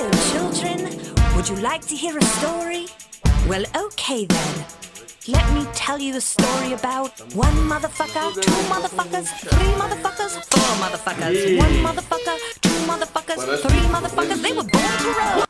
Hello, children. Would you like to hear a story? Well, okay then. Let me tell you a story about one motherfucker, two motherfuckers, three motherfuckers, four motherfuckers, one motherfucker, two motherfuckers, three motherfuckers. They were born to roll.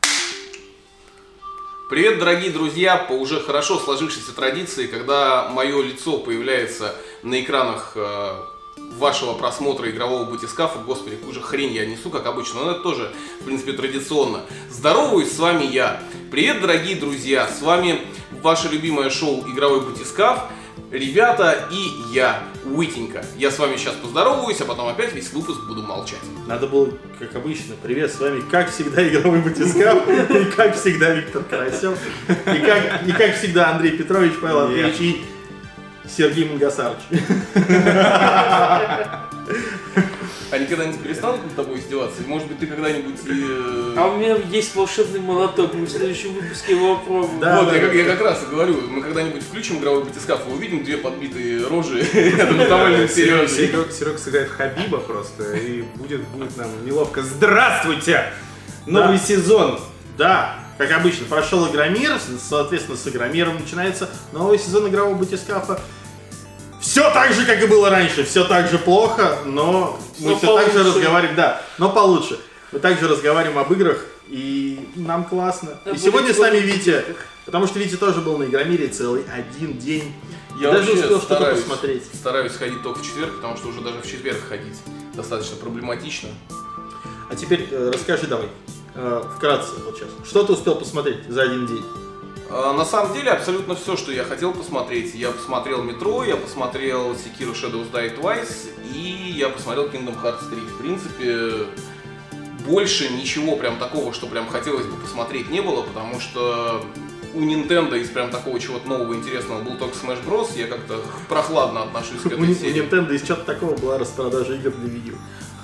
Привет, дорогие друзья! По уже хорошо сложившейся традиции, когда мое лицо появляется на экранах э, вашего просмотра игрового батискафа, господи, какую же хрень я несу, как обычно, но это тоже, в принципе, традиционно. Здороваюсь, с вами я. Привет, дорогие друзья! С вами ваше любимое шоу «Игровой батискаф», ребята и я, Уитенька. Я с вами сейчас поздороваюсь, а потом опять весь выпуск буду молчать. Надо было, как обычно, привет, с вами, как всегда, игровой батискаф, и как всегда Виктор Карасев, и как, и как всегда Андрей Петрович, Павел Андреевич и Сергей Мангасарович. Они когда-нибудь перестанут над тобой издеваться? Может быть, ты когда-нибудь... э, А у меня есть волшебный молоток, мы в следующем выпуске его попробуем. Да, вот, да, я, да. как, я как раз и говорю, мы когда-нибудь включим игровой батискаф и увидим две подбитые рожи рядом с довольным Сережей. Серег, сыграет Хабиба просто, и будет, будет нам неловко. Здравствуйте! Новый Да. сезон! Да, как обычно, прошел Игромир, соответственно, с Игромиром начинается новый сезон игрового батискафа. Все так же, как и было раньше, все так же плохо, но мы Но все так же получше. разговариваем, да, но получше. Мы также разговариваем об играх, и нам классно. Да и сегодня с нами. Витя, потому что Витя тоже был на Игромире целый один день. Я Даже вообще успел что-то стараюсь, посмотреть. стараюсь ходить только в четверг, потому что уже даже в четверг ходить достаточно проблематично. А теперь э, расскажи давай, э, вкратце вот сейчас, что ты успел посмотреть за один день? А, На самом деле, абсолютно все, что я хотел посмотреть. Я посмотрел Метро, я посмотрел Sekiro Shadows Die Twice и я посмотрел Kingdom Hearts 3. В принципе, больше ничего прям такого, что прям хотелось бы посмотреть, не было, потому что у Nintendo из прям такого чего-то нового интересного был только Smash Bros. Я как-то прохладно отношусь к этой Ни- у серии. Nintendo из чего-то такого была распродажа игр для Wii U.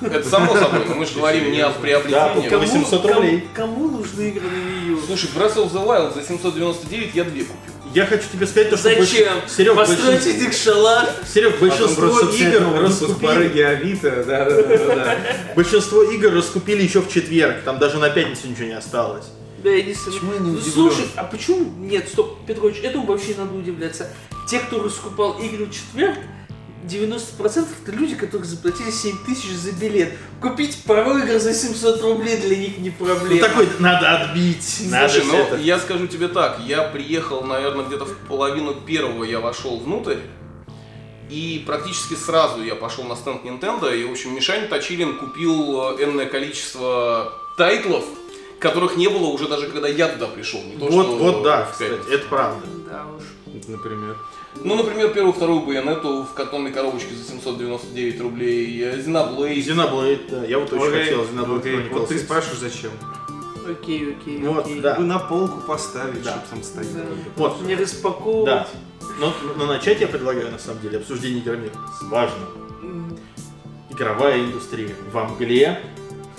Это само собой, но мы же говорим не о приобретении. Да, 800 рублей. Кому, нужны игры на Wii U? Слушай, Breath of the Wild за 799 я две купил. Я хочу тебе сказать, то, что Зачем? Серег, Построить из них шалаш? Серег, большинство Потом просто игр по раскупили. рыге Авито, да, да, да, да, да. Большинство игр раскупили еще в четверг. Там даже на пятницу ничего не осталось. Да, я не знаю. Почему я не Ну, удивлен? Слушай, а почему... Нет, стоп, Петрович, этому вообще надо удивляться. Те, кто раскупал игры в четверг, 90% это люди, которые заплатили 7 тысяч за билет. Купить пару игр за 700 рублей для них не Ну проблема. такой, надо отбить. Надо Слушай, ну это. я скажу тебе так, я приехал, наверное, где-то в половину первого я вошел внутрь, и практически сразу я пошел на стенд Nintendo, и, в общем, Мишань Точилин купил э, энное количество тайтлов, которых не было уже даже когда я туда пришел. Не то, Вот, что вот, да, в кстати, это правда. Да уж. Например. Ну, например, первую, вторую байонету в картонной коробочке за 799 рублей, Xenoblade. Xenoblade, да, я вот очень Окей, хотел окей. Chronicles Вот ты спрашиваешь, зачем? Окей, окей, Вот, окей. да. Вы на полку поставить, Да. чтобы там стояло. Да. Вот, Не распаковывать. да. Но, но начать я предлагаю, на самом деле, обсуждение Игромира. Важно. Игровая индустрия во мгле.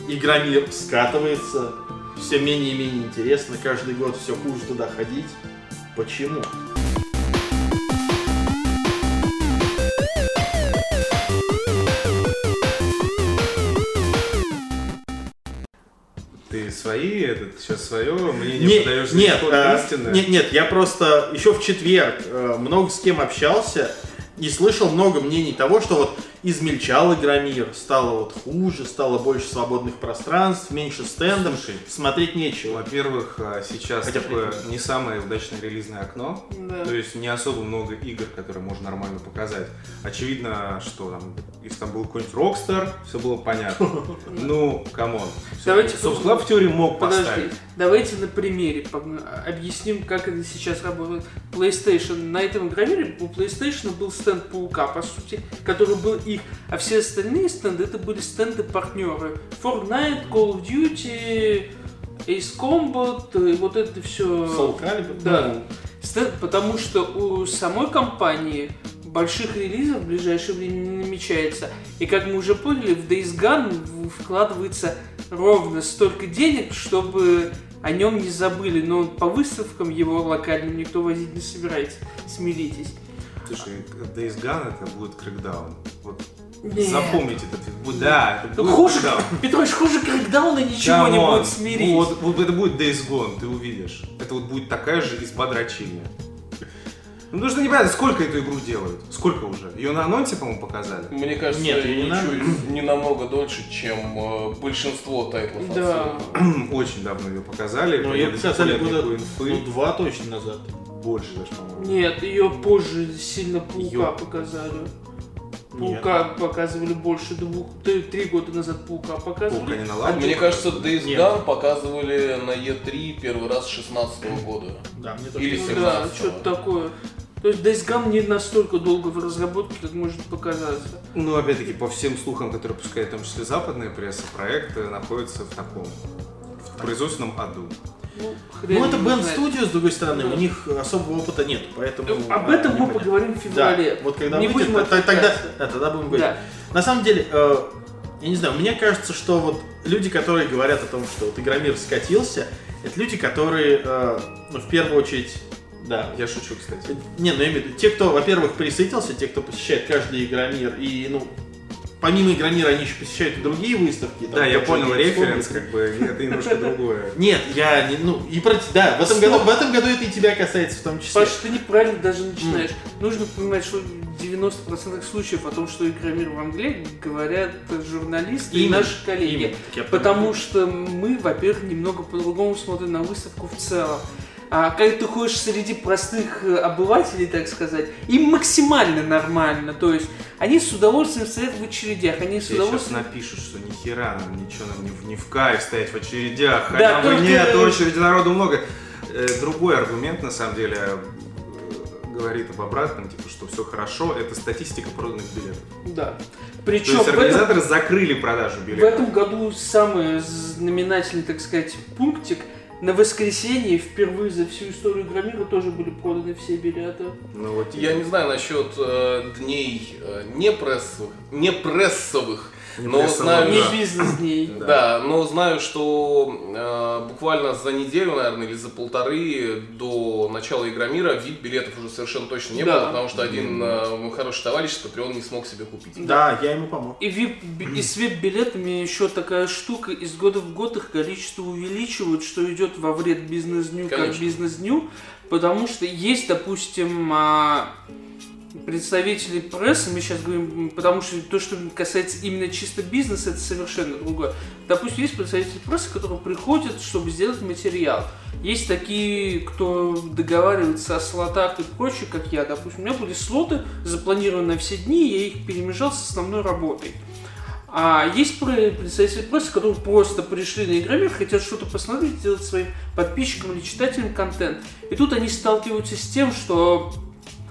Игромир скатывается. Все менее и менее интересно. Каждый год все хуже туда ходить. Почему? Ты свои, этот, сейчас свое мнение Не- подаешь нет, исход э, истины? нет, нет, я просто еще в четверг э, много с кем общался и слышал много мнений того, что вот измельчал Игромир, стало вот хуже, стало больше свободных пространств, меньше стендов, Слушай, смотреть нечего. Во-первых, а, сейчас Хотя такое не самое удачное релизное окно. Да. То есть не особо много игр, которые можно нормально показать. Очевидно, что там, если там был какой-нибудь Rockstar, все было понятно. Ну, come on. Давайте Собственно, в теории мог Подожди, поставить. давайте на примере объясним, как это сейчас работает. PlayStation. На этом игромире у PlayStation был стенд Паука, по сути, который был их, а все остальные стенды это были стенды партнеры. Fortnite, Call of Duty, Ace Combat, и вот это все. Soul Calibur, Да. Стенд- потому что у самой компании больших релизов в ближайшее время не намечается. И как мы уже поняли, в Days Gone вкладывается ровно столько денег, чтобы о нем не забыли. Но по выставкам его локальным никто возить не собирается. Смиритесь. Слушай, Days Gone это будет Crackdown. Вот Не. Запомните этот фильм. Да, это Ну, будет хуже, Crackdown. Петрович, хуже Crackdown а ничего не Come on. будет смирить. Вот, вот это будет Days Gone, ты увидишь. Это вот будет такая же изба дрочильня. Ну, потому что непонятно, сколько эту игру делают. Сколько уже? Ее на анонсе, по-моему, показали. Мне кажется, Нет, не ничего- надо. не намного дольше, чем э, большинство тайтлов. от Да. Sony. Очень давно ее показали. Ну, Мне ее показали нет года инфы. ну, два точно назад. Больше даже, по-моему. Нет, ее позже сильно Паука Её. показали. Нет. Паука показывали больше двух, три, три года назад Паука Паука показывали. не наладили. Мне кажется, Days Нет. Gone показывали на E3 первый раз с 16 года. Да, мне тоже Или Ну кажется. да, 17-го. что-то такое. То есть Days Gone не настолько долго в разработке, как может показаться. Ну, опять-таки, по всем слухам, которые пускает в том числе западная пресса, проект находится в таком в производственном аду. Ну, Ну, это Band. Studio, с другой стороны, Да. у них особого опыта нет, поэтому... Об а, этом мы поговорим в Да, феврале. вот когда Не выйдет, будем то- тогда, отвлекаться. да, тогда будем говорить. Да. На самом деле, э, я не знаю, мне кажется, что вот люди, которые говорят о том, что вот Игромир скатился, это люди, которые, э, ну, в первую очередь, да, Я шучу, кстати. не, ну я имею в виду, те, кто, во-первых, присытился, те, кто посещает каждый Игромир, и, ну, помимо Игромира они еще посещают и другие выставки. там, Да, я понял референс, как бы, это немножко другое. Нет, я не, ну, и про, да, в этом, году, в этом году это и тебя касается в том числе. Паш, ты неправильно даже начинаешь. Нужно понимать, что в 90% случаев о том, что Игромир в Англии, говорят журналисты и наши коллеги. Потому что мы, во-первых, немного по-другому смотрим на выставку в целом. А когда ты ходишь среди простых э, обывателей, так сказать, им максимально нормально. То есть они с удовольствием стоят в очередях, они с Тебе сейчас удовольствием... напишут, что ни хера нам ничего нам не, в- не в кайф стоять в очередях, Да, бы только- нет, очереди народу много. Э, Другой аргумент, на самом деле, э, говорит об обратном, типа, что все хорошо, это статистика проданных билетов. Да. То Причем есть в этом, организаторы закрыли продажу в билетов. этом году самый знаменательный, так сказать, пунктик. На воскресенье впервые за всю историю Игромира тоже были проданы все билеты. Ну вот Я не знаю насчет э, дней э, не прессовых, не прессовых, но знаю, Не да. бизнес-дней. Да, но знаю, что э, буквально за неделю, наверное, или за полторы до начала Игромира вид билетов уже совершенно точно не Да. было, потому что один э, мой хороший товарищ с Patreon не смог себе купить. Да, я ему помог. И, вип, и с вип-билетами еще такая штука, из года в год их количество увеличивают, что идет во вред бизнес-дню как бизнес-дню, потому что есть, допустим, представители прессы, мы сейчас говорим, потому что то, что касается именно чисто бизнеса, это совершенно другое. Допустим, есть представители прессы, которые приходят, чтобы сделать материал. Есть такие, кто договаривается о слотах и прочее, как я, допустим. У меня были слоты запланированы на все дни, я их перемежал с основной работой. А есть пре- представители прессы, которые просто пришли на Игромир, хотят что-то посмотреть, сделать своим подписчикам или читателям контент. И тут они сталкиваются с тем, что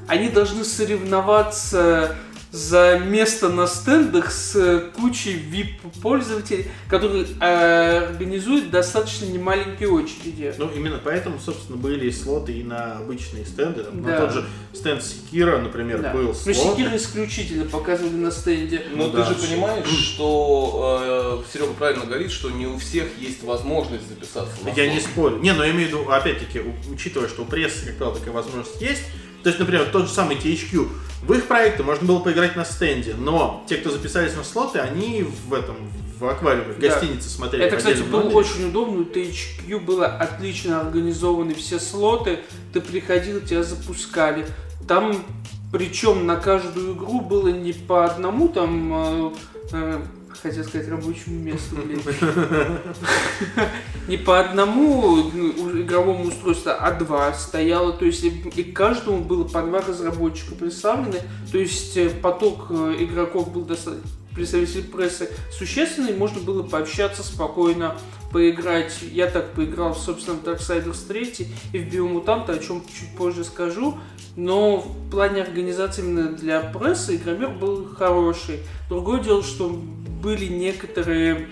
они должны соревноваться за место на стендах с кучей VIP-пользователей, которые э, организуют достаточно немаленькие очереди. Ну, именно поэтому, собственно, были слоты и на обычные стенды. Там, Да. На тот же стенд Секира, например, Да. был Но слот. Секира исключительно показывали на стенде. Но Ну ты да. же понимаешь, что э, Серега правильно говорит, что не у всех есть возможность записаться на Я слот. не спорю. Не, но я имею в виду, опять-таки, учитывая, что у прессы, как правило, такая возможность есть. То есть, например, тот же самый THQ. В их проекты можно было поиграть на стенде, но те, кто записались на слоты, они в этом, в аквариуме, в Да. гостинице смотрели. Это, кстати, было номере. очень удобно. У THQ было отлично организованы все слоты. Ты приходил, тебя запускали. Там, причем на каждую игру было не по одному там, э, э, хотел сказать, рабочему месту, блин. Не по одному ну, игровому устройству, а два стояло. То есть и каждому было по два разработчика представлены. То есть э, поток э, игроков был достаточно представителей прессы существенный, можно было пообщаться спокойно, поиграть. Я так поиграл, собственно, в Darksiders 3 и в Биомутанта, о чем чуть позже скажу. Но в плане организации именно для прессы игромир был хороший. Другое дело, что были некоторые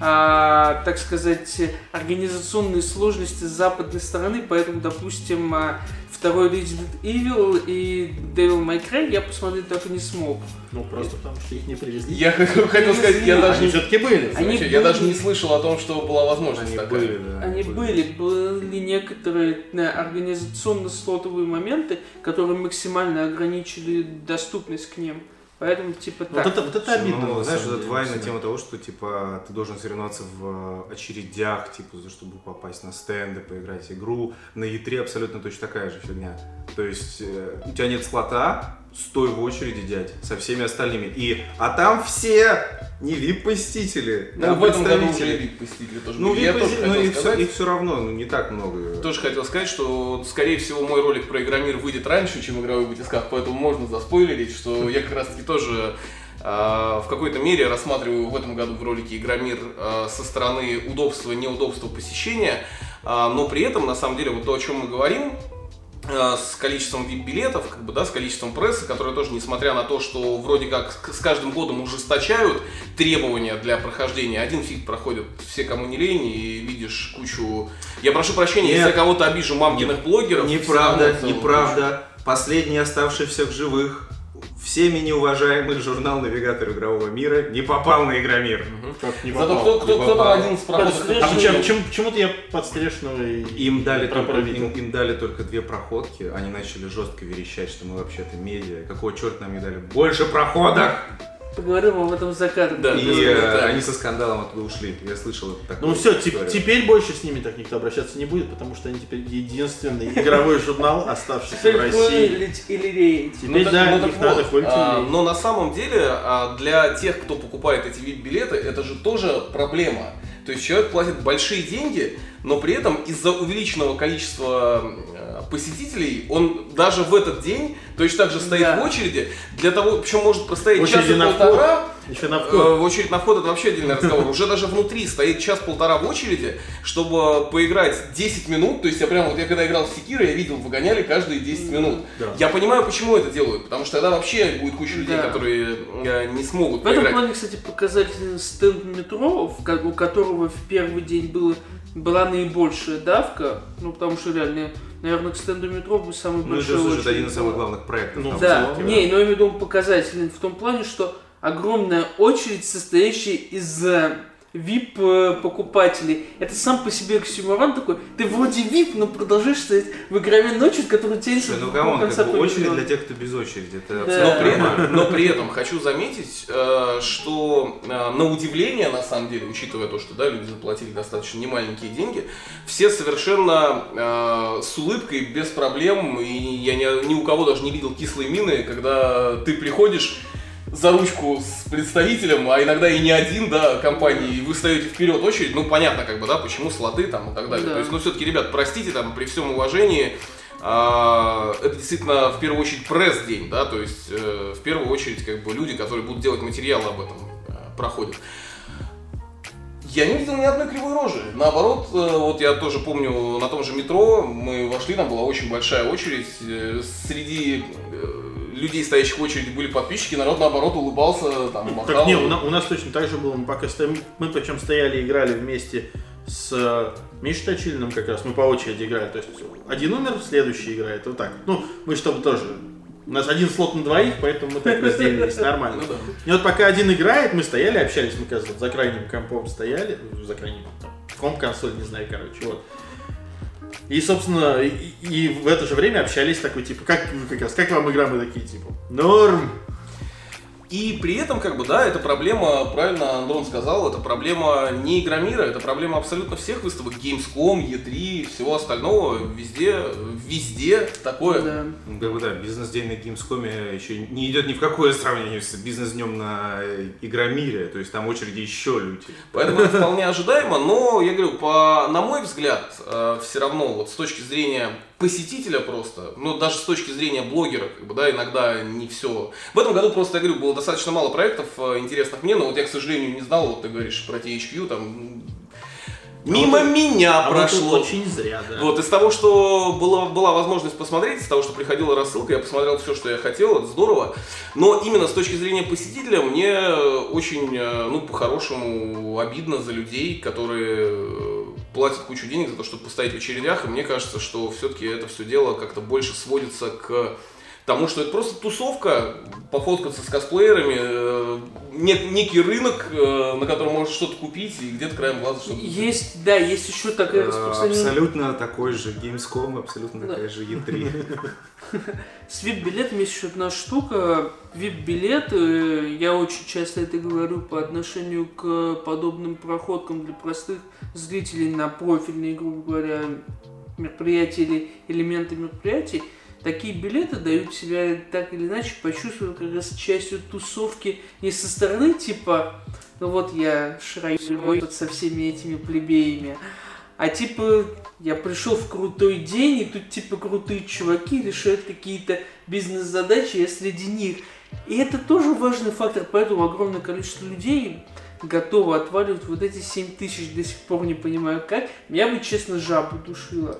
а, так сказать, организационные сложности с западной стороны, поэтому, допустим, а, второй Resident Evil и Devil May Cry я посмотреть так и не смог. Ну, просто потому что их не привезли. Я хотел сказать, я даже Они не все-таки были. Они Вообще, я были- даже не слышал о том, что была возможность Они такая. были, да. Они были, были некоторые да, организационно-слотовые моменты, которые максимально ограничили доступность к ним. Поэтому, типа, Вот так. это, вот это обидно. Ну, на знаешь, вот эта всегда. тема того, что типа ты должен соревноваться в э, очередях, типа, за чтобы попасть на стенды, поиграть игру. На E3 абсолютно точно такая же фигня. То есть э, у тебя нет слота, стой в очереди, дядь, со всеми остальными. И, а там все не VIP-посетители. Ну, там в этом году уже VIP посетители тоже Ну, были. VIP тоже ну, хотел их, все, сказать. их все равно, ну, не так много. Тоже хотел сказать, что, скорее всего, мой ролик про Игромир выйдет раньше, чем игровой батискаф, поэтому можно заспойлерить, что я как раз-таки тоже э, в какой-то мере рассматриваю в этом году в ролике Игромир э, со стороны удобства и неудобства посещения, А, но при этом, на самом деле, вот то, о чем мы говорим, с количеством VIP-билетов, как бы, да, с количеством прессы, которые тоже, несмотря на то, что вроде как с- каждым годом ужесточают требования для прохождения, один фиг проходят все, кому не лень, и видишь кучу... Я прошу прощения, если я Нет. кого-то обижу мамкиных блогеров. Неправда, неправда. Последний оставшийся в живых, всеми неуважаемый журнал «Навигатор игрового мира» не попал на Игромир. Как не Зато кто, кто, кто там попал. один с проходов? А почему, почему, почему-то я подстрешенного и... Им дали, только, им, им дали только две проходки, они начали жестко верещать, что мы вообще-то медиа. Какого черта нам не дали больше проходок? Поговорим об этом за кадром. Да. И э, они со скандалом оттуда ушли. Я слышал это такое. Ну все, теперь больше с ними так никто обращаться не будет, потому что они теперь единственный игровой журнал, оставшийся в России. или. Теперь, так- да, их надо хвалить а, но на самом деле а, для тех, кто покупает эти VIP-билеты, это же тоже проблема. То есть человек платит большие деньги, но при этом из-за увеличенного количества э, посетителей он даже в этот день точно так же стоит Да. в очереди для того, причем может простоять час и полтора. Еще на Э, вход. В очередь на вход это вообще отдельный разговор. Уже даже внутри стоит час-полтора в очереди, чтобы поиграть 10 минут. То есть я прям вот я когда играл в Секира, я видел, выгоняли каждые 10 минут. Да. Я понимаю, почему это делают, потому что тогда вообще будет куча людей, Да. которые э, не смогут В этом поиграть. плане, кстати, показательный стенд метро, у которого в первый день было, была наибольшая давка, ну, потому что реально, наверное, к стенду метро бы самый Ну, это большой слушай, это один из самых главных проектов. Ну, там, Да, не, но я имею в виду он показательный в том плане, что огромная очередь, состоящая из э, VIP-покупателей. Это сам по себе оксюморон такой. Ты вроде VIP, но продолжаешь стоять в игровой очередь, которая тянется Слушай, ну come on, как бы очередь для тех, кто без очереди. Это Да. Но при, этом, но при этом хочу заметить, э, что э, на удивление, на самом деле, учитывая то, что да, люди заплатили достаточно немаленькие деньги, все совершенно с улыбкой, без проблем, и я ни, ни у кого даже не видел кислые мины, когда ты приходишь за ручку с представителем, а иногда и не один, да, компании, и вы стоите вперёд очереди, ну, понятно, как бы, да, почему слоты там и так далее. Да. То есть, ну, все-таки, ребят, простите, там, при всем уважении, а, это действительно в первую очередь пресс-день, да, то есть э, в первую очередь как бы люди, которые будут делать материалы об этом, э, проходят. Я не видел ни одной кривой рожи. Наоборот, э, вот я тоже помню на том же метро, мы вошли, там была очень большая очередь. Среди людей, стоящих в очереди, были подписчики, народ наоборот улыбался, там, махал. Так не, у нас, у нас точно так же было. Мы пока стоим, мы причем стояли и играли вместе с Мишей Точилиным как раз. Мы по очереди играли. То есть один умер, следующий играет. Вот так. Ну, мы чтобы тоже. У нас один слот на двоих, поэтому мы так разделились нормально. Ну да. И вот пока один играет, мы стояли, общались, мы, кажется, за крайним компом стояли, ну, за крайним там, комп-консоль, не знаю, короче, вот. И, собственно, и, и в это же время общались такой, типа, как, как раз, как вам игра? Мы такие, типа, норм. И при этом, как бы, да, это проблема, правильно Андрон сказал, это проблема не Игромира, это проблема абсолютно всех выставок, Gamescom, E3, всего остального, везде, везде такое. Да. Как бы да, бизнес-день на Gamescom еще не идет ни в какое сравнение с бизнес-днем на э, Игромире. То есть там очереди еще люди. Поэтому это вполне ожидаемо, но, я говорю, по, на мой взгляд, все равно, вот с точки зрения посетителя просто, ну, даже с точки зрения блогера, как бы, да, иногда не все. В этом году просто, я говорю, было достаточно мало проектов э, интересных мне, но вот я, к сожалению, не знал, вот ты говоришь про THQ, там, м, мимо вот- меня А прошло. очень зря, да. Вот, из того, что была, была возможность посмотреть, из того, что приходила рассылка, я посмотрел все, что я хотел, это здорово. Но именно с точки зрения посетителя мне очень, э, ну, по-хорошему, обидно за людей, которые э, платят кучу денег за то, чтобы постоять в очередях. И мне кажется, что все-таки это все дело как-то больше сводится к тому что это просто тусовка, пофоткаться с косплеерами, э, нет, некий рынок, э, на котором можно что-то купить и где-то краем глаза что-то купить. Есть, да, есть еще такая Э, распространенная... Абсолютно такой же Gamescom, абсолютно Да. такая же E3. С VIP-билетами есть еще одна штука. VIP-билет, э, я очень часто это говорю по отношению к подобным проходкам для простых зрителей на профильные, грубо говоря, мероприятия или элементы мероприятий. Такие билеты дают себя так или иначе почувствовать как раз частью тусовки не со стороны типа, ну вот я шраю тут со всеми этими плебеями, а типа, я пришел в крутой день, и тут типа крутые чуваки решают какие-то бизнес-задачи, я среди них. И это тоже важный фактор, поэтому огромное количество людей готово отваливать вот эти 7 тысяч, до сих пор не понимаю как. Меня бы, честно, жабу душила.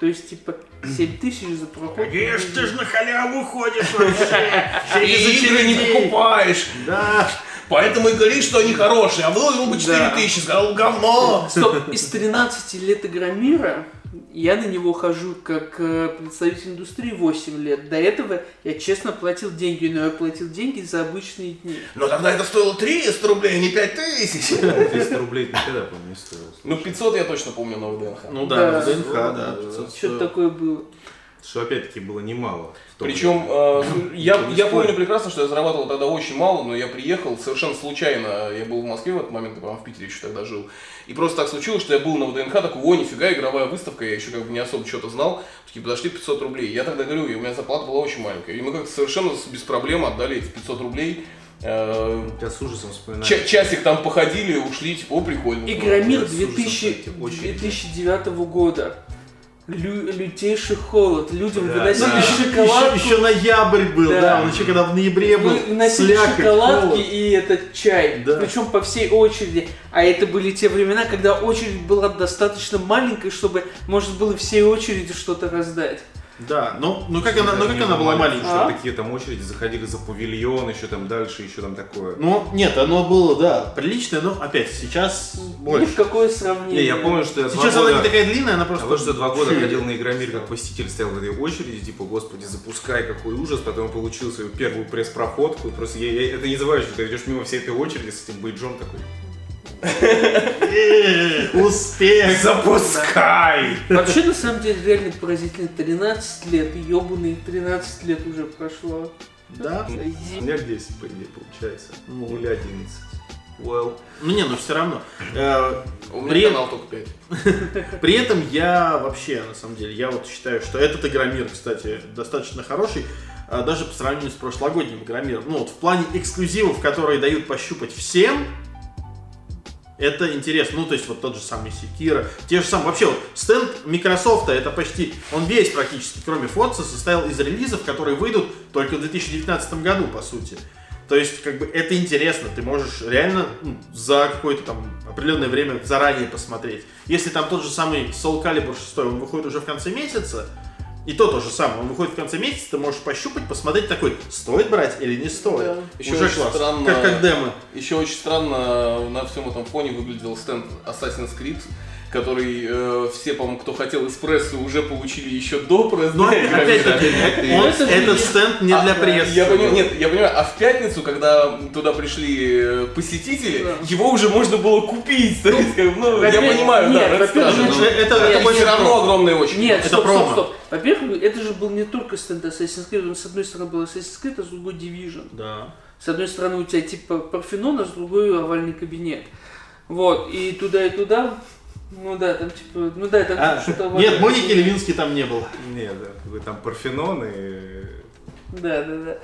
То есть, типа, 7 тысяч за проход. Конечно, ты же на халяву ходишь вообще. И Через игры не покупаешь, Да. поэтому и говоришь, что они хорошие, а выложил бы 4 Да. тысячи, сказал говно. Стоп, из 13 лет Игромира я на него хожу как э, представитель индустрии 8 лет. До этого я честно платил деньги, но я платил деньги за обычные дни. Но тогда это стоило 300 рублей, а не 5 тысяч. 300 рублей никогда, по-моему, не стоило. Ну 500 я точно помню на ВДНХ. Ну Да. да, ДНХ, да. 500 Что-то такое было. Что опять-таки было немало. Причем э, я, не я спорю. помню прекрасно, что я зарабатывал тогда очень мало, но я приехал совершенно случайно. Я был в Москве в этот момент, я, по-моему, в Питере еще тогда жил. И просто так случилось, что я был на ВДНХ, такой, о, нифига, игровая выставка, я еще как бы не особо что-то знал. Такие, подошли 500 рублей. Я тогда говорю, и у меня зарплата была очень маленькая. И мы как-то совершенно без проблем отдали эти 500 рублей. Э, Я с ужасом вспоминаю. ча- часик там походили, ушли, типа, о, прикольно. Игромир да, с ужасом 2000 эти очереди. 2009 года. Лю- лютейший холод. Людям Да, выносили да. шоколадку. Еще, еще ноябрь был, Да. да, он еще когда в ноябре был. Вы Выносили слякоть, шоколадки холод. и этот чай. Да. Причем по всей очереди. А это были те времена, когда очередь была достаточно маленькой, чтобы можно было всей очереди что-то раздать. Да, ну, ну как она, ну как она была маленькая? А? что Такие там очереди заходили за павильон, еще там дальше, еще там такое. Ну, нет, оно было, да, приличное, но опять, сейчас Ни больше. в какое сравнение. Не, я помню, что я Сейчас она года... не такая длинная, она А просто... вот что два года ходил на Игромир как посетитель, стоял в этой очереди, типа, господи, запускай, какой ужас, потом получил свою первую пресс-проходку, просто я, я- это не забываю, что ты идешь мимо всей этой очереди с этим бейджом такой, Успех! запускай! Вообще, на самом деле, реально поразительно. 13 лет, ебаные 13 лет уже прошло. Да? У меня 10, по идее, получается. Ну. Или 11. Well. Ну не, ну все равно. Э, У меня При- канал только 5. При этом я вообще, на самом деле, я вот считаю, что этот Игромир, кстати, достаточно хороший, а, даже по сравнению с прошлогодним Игромиром. Ну вот в плане эксклюзивов, которые дают пощупать всем, это интересно. Ну, то есть вот тот же самый Секира, те же самые. Вообще, вот стенд Microsoft, это почти, он весь практически, кроме Forza, состоял из релизов, которые выйдут только в 2019 году, по сути. То есть, как бы, это интересно, ты можешь реально ну, за какое-то там определенное время заранее посмотреть. Если там тот же самый Soul Calibur 6, он выходит уже в конце месяца, и то то же самое, он выходит в конце месяца, ты можешь пощупать, посмотреть такой, стоит брать или не стоит. Да. Еще уже очень класс. странно- Как, как демо. Еще очень странно на всем этом фоне выглядел стенд Assassin's Creed, который э, все, по-моему, кто хотел эспрессо, уже получили еще до пресс Но опять-таки, это же этот стенд не А, для прессы. Я понимаю, нет, я понимаю, а в пятницу, когда туда пришли э, посетители, Да. его уже можно было купить. Есть, как ну, я понимаю, нет, да, во-первых, ну, это- это больше равно огромная очередь. Нет, Это стоп, промо. стоп, стоп. Во-первых, это же был не только стенд Assassin's Creed, он с одной стороны был Assassin's Creed, а с другой Division. Да. С одной стороны у тебя типа Парфенон, а с другой овальный кабинет. Вот, и туда, и туда. Ну да, там типа, ну да, там А, что-то нет. Моники Левински там не было. Не, да, вы там Парфенон и... Да, да, да.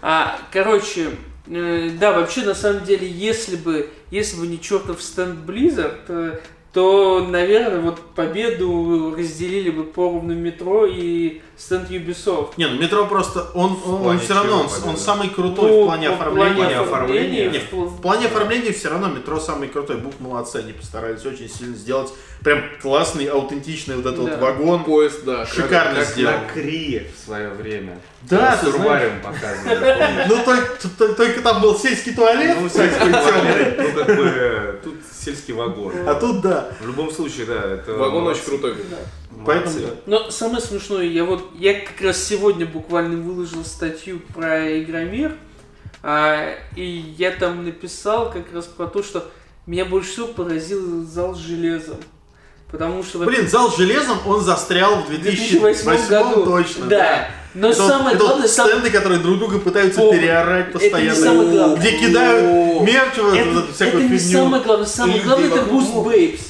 А, короче, э, да, вообще, на самом деле, если бы, если бы не чертов стенд Blizzard, э, то, наверное, вот победу разделили бы поровну метро и стенд Ubisoft. Не, ну метро просто, он, он, плане все равно, он, победа? он самый крутой Ну, в плане в оформления. плане оформления. Не, в плане оформления все равно метро самый крутой. Бук молодцы, они постарались очень сильно сделать прям классный, аутентичный вот этот Да. вот вагон. Поезд, да. Шикарно как сделал. на Крие в свое время. Да, ты показывали. помню. Ну только, там был сельский туалет. Ну, тёмный. туалеты, ну, как бы, тут сельский вагон. А тут да. В любом случае, да, это... Вагон очень крутой. Да. Поэтому да. Но самое смешное, я вот, я как раз сегодня буквально выложил статью про Игромир, а, и я там написал как раз про то, что меня больше всего поразил зал с железом. Потому что... Блин, зал с железом, он застрял в в 2008 2008 году. точно. Да. Но Это самое это главное, стенды, которые друг друга пытаются О, переорать это не постоянно. самое главное. Где кидают мерч, вот это, всякую это не самое главное. Самое главное это. Boost Babes.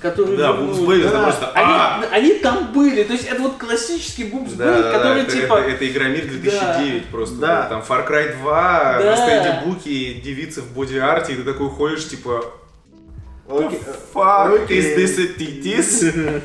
Которые Да, вернули. Boost Babes, это Да. просто... Они, а! они там были, то есть это вот классический Boost Да, да, который да, это, типа... это, это Игромир 2009 просто. Да. Там Far Cry 2, Да. на стенде Буки, девицы в боди-арте, и ты такой ходишь, типа, fuck, Окей. is this a titties?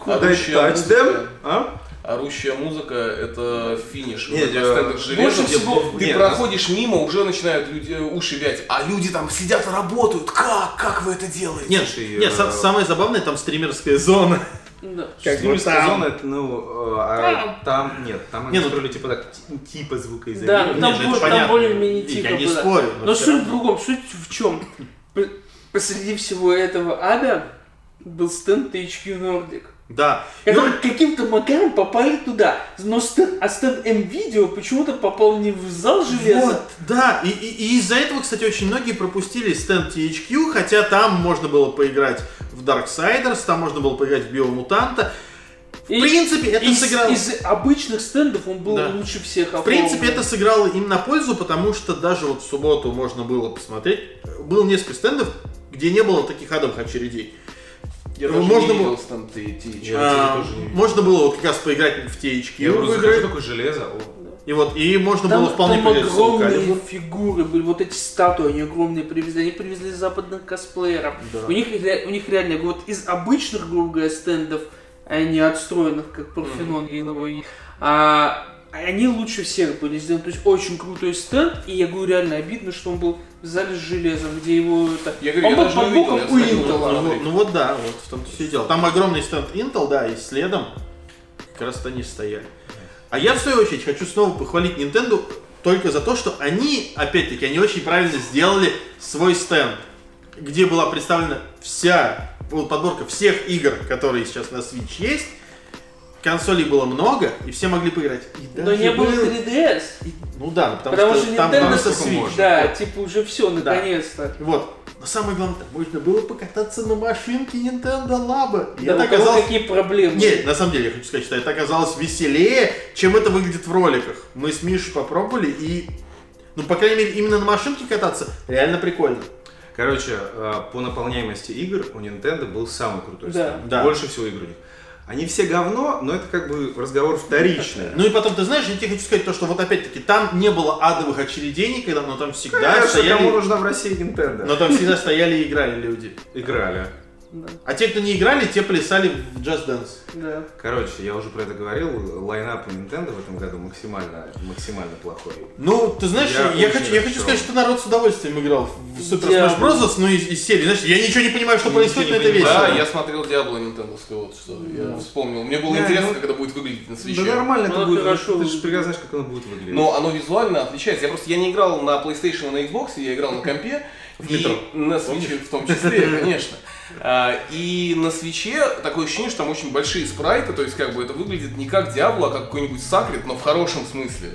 Could I touch them? А? Орущая музыка это финиш. Нет, Вот я- стендах с железом. Больше всего- Ты Нет, проходишь мимо, уже начинают люди, э, уши вять. А люди там сидят и работают. Как? Как вы это делаете? Нет, Слушай, нет, э, са- самое забавное, там стримерская зона. Да. Как бы Стримерская там. зона, это, ну, э, а там, нет, там они Не, ну- строили типа так, ти- типа Да, звукоизолирования. ну там, Нет, более- там более-менее тихо я не было. спорю, но Но суть в другом. Суть в чем? Посреди всего этого ада был стенд THQ Nordic. Да. Которые он- каким-то макаром попали туда. Но стенд, а стенд M-Video почему-то попал не в зал железа. Вот, да, и, и- и из-за этого, кстати, очень многие пропустили стенд THQ, хотя там можно было поиграть в Darksiders, там можно было поиграть в Биомутанта. В И принципе, это из, сыграло... из обычных стендов он был Да. лучше всех В принципе, это сыграло им на пользу, потому что даже вот в субботу можно было посмотреть. Было несколько стендов, где не было таких адовых очередей. Я Ну, даже можно не было- стенд THQ. А, тоже не видел. можно было вот как раз поиграть в THQ Я в просто игры. захожу, такое железо. И вот, и можно Там, было вполне там огромные фигуры были, вот эти статуи, они огромные привезли, они привезли западных косплееров. Да. У них, у них реально, вот из обычных, грубо говоря, стендов, а не отстроенных, как Парфенон Гейловый, а, они лучше всех были сделаны. То есть очень крутой стенд, и я говорю, реально обидно, что он был в зале с железом, где его это... Я говорю, он я был даже под боком у Intel. Ну, вот- ну вот да, вот в том-то все и дело. Там огромный стенд Intel, да, и следом как раз они стояли. А я, в свою очередь, хочу снова похвалить Nintendo только за то, что они, опять-таки, они очень правильно сделали свой стенд, где была представлена вся вот подборка всех игр, которые сейчас на Switch есть. Консолей было много, и все могли поиграть. И Но не было был- 3DS. и- Ну да, потому, Потому что, что там Nintendo Switch. можно. Да, типа уже все, Да. наконец-то. Вот. Но самое главное, там можно было покататься на машинке Nintendo Labo. И Да, это оказалось... какие проблемы? Нет, на самом деле, я хочу сказать, что это оказалось веселее, чем это выглядит в роликах. Мы с Мишей попробовали, и, ну, по крайней мере, именно на машинке кататься реально прикольно. Короче, э, по наполняемости игр у Nintendo был самый крутой Да. Да. Больше всего игр у них. Они все говно, но это как бы разговор вторичный. Ну и потом, ты знаешь, я тебе хочу сказать то, что вот опять-таки там не было адовых очередей никогда, но там всегда Конечно, стояли... кому нужна в России Nintendo? Но там всегда стояли и играли люди. Играли. Да, А те, кто не играли, те плясали в Just Dance. да. Короче, я уже про это говорил, лайнап у Nintendo в этом году максимально, максимально плохой. Ну, ты знаешь, Я я, хочу, я хочу сказать, что народ с удовольствием играл в Super Я- Smash Bros. ну из, из серии. Знаешь, я ничего не понимаю, что Ничего происходит, не но это понимаю. весело. Да, я смотрел Диабло Nintendo, вот что я вспомнил. Мне было Да, интересно, ну- как это будет выглядеть на Да свече. нормально Ну, это будет, хорошо ты же прекрасно знаешь, как оно будет выглядеть. Но оно визуально отличается. Я просто я не играл на PlayStation и на Xbox, я играл на компе. В и метро. На свече в том числе, конечно. А, И на свече такое ощущение, что там очень большие спрайты, то есть как бы это выглядит не как Диабло, а как какой-нибудь Сакрит, но в хорошем смысле.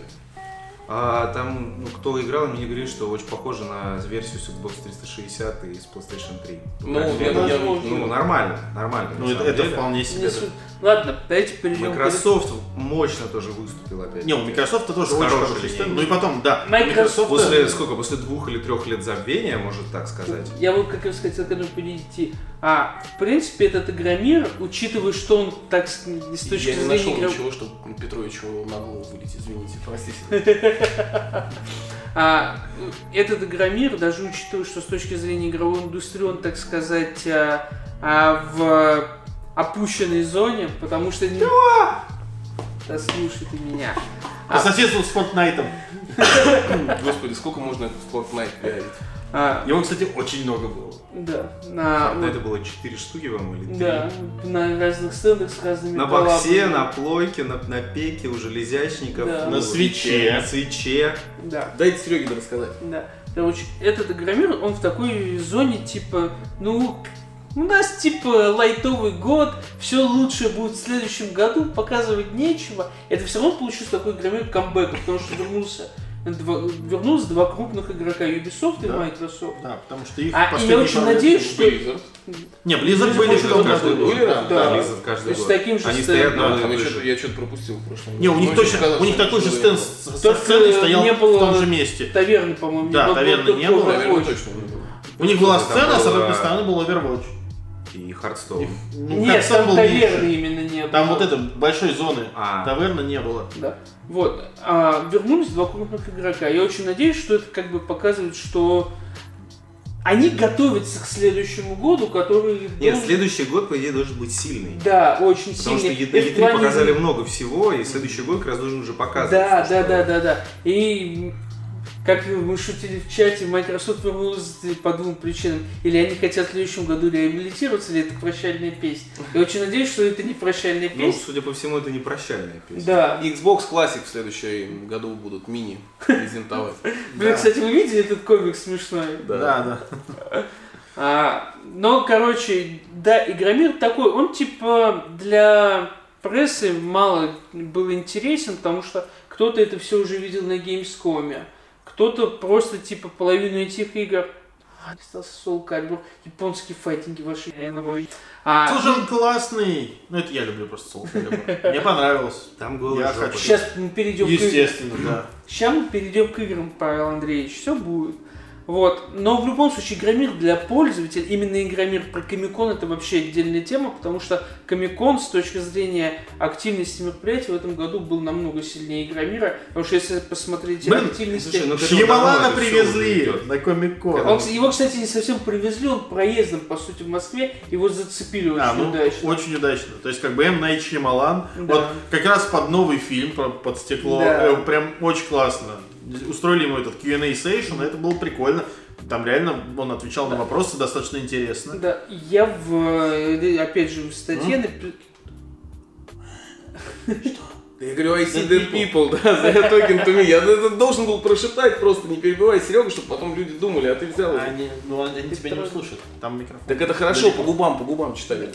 А там, ну, кто играл, мне говорили, что очень похоже на версию с Xbox 360 и с PlayStation 3. Ну, Так, я- ну, я- ну, нормально, нормально. Ну, это, это вполне Не себе. суть. Ладно, давайте перейдем к- Microsoft мощно тоже выступил опять. Не, у Microsoft тоже очень линейкой. стенд. Ну и потом, да. Microsoft- После сколько? После двух или трех лет забвения, может так сказать. Я вот как раз хотел к этому перейти. А, в принципе, этот игромир, учитывая, что он так с, с точки Я не зрения нашел игров- ничего, чтобы Петровичу на голову вылететь, извините, простите. А, этот игромир, даже учитывая, что с точки зрения игровой индустрии он, так сказать, а, а, в опущенной зоне, потому что... Не... Да слушай ты меня. По соседству с Fortnite. Господи, сколько можно этот Fortnite пиарить? А, Его, кстати, очень много было. да, на, вот, это было 4 штуки, по-моему, или 3. да, на разных стендах с разными На боксе, коллабами. на плойке, на, на пеке, у железячников. Да. На свече. На свече. Да. Дайте Сереге рассказать. Да. Короче, этот Игромир, он в такой зоне, типа, ну, у нас, типа, лайтовый год, все лучше будет в следующем году, показывать нечего. Это все равно получился такой Игромир камбэк, потому что вернулся два, вернулось два крупных игрока Ubisoft и Да. Microsoft. Да, потому что их А, и я очень надеюсь, что... Blizzard. Не, Blizzard Blizzard были том давно году. были, да. да. Blizzard каждый То есть год. таким же Они стендом. стоят на Да, одной я что-то, я что-то пропустил в прошлом Не, у них Мне точно, у них что такой же стенд было. с- с Только сценой стоял не было в том же месте. Таверны, по-моему, Да, не было, таверны не было. Наверное, точно не было. У них была сцена, а с одной стороны был Overwatch. И Хардстоун. Ну, Нет, там таверны меньше. именно не было. Там вот это, большой зоны, А. таверны не было. Да. Вот. А, вернулись два крупных игрока. Я очень надеюсь, что это как бы показывает, что они готовятся к следующему году, который... Нет, должен- следующий год, по идее, должен быть сильный. Да, очень Потому что сильный. И в E3 плане- показали много всего, и следующий год как раз должен уже показывать. Да, что- да, да, да, да. И как мы шутили в чате, Microsoft вернулась по двум причинам. Или они хотят в следующем году реабилитироваться, или это прощальная песня. Я очень надеюсь, что это не прощальная Ну, песня. судя по всему, это не прощальная песня. Да. Xbox Classic в следующем году будут мини презентовать. Блин, кстати, вы видели этот комик смешной? Да, да. А, но, короче, да, Игромир такой, он типа для прессы мало был интересен, потому что кто-то это все уже видел на Gamescom, кто-то просто типа половину этих игр а, остался Soul Calibur, японские файтинги ваши. А, Слушай, он классный. Ну, это я люблю просто Soul Calibur. Мне понравилось. Там голый Я хочу. сейчас мы перейдем к играм. Естественно, да. Сейчас мы перейдем к играм, Павел Андреевич, все будет. Вот. Но в любом случае, Игромир для пользователя, именно Игромир про Комикон это вообще отдельная тема, потому что Комикон с точки зрения активности мероприятия в этом году был намного сильнее Игромира, потому что если посмотреть Блин, активности... слушай, ну, Шьямалана всё привезли на Комик-Кон. Он, его, кстати, не совсем привезли, он проездом, по сути, в Москве, его зацепили очень А, ну, удачно. очень удачно. То есть, как бы М. Найт Шьямалан, Да. вот как раз под новый фильм, про- под стекло, Да. э, прям очень классно. Устроили ему этот Q&A сейшн, это было прикольно. Там реально он отвечал на вопросы достаточно интересно. Да, я в, э, опять же, в статье напи- Я говорю, I see dead people, да, за talking to me. Я это должен был прошептать, просто не перебивай Серегу, чтобы потом люди думали, а ты взял. это. Они, ну, они тебя не услышат. Там микрофон. Так это хорошо, по губам, по губам читали.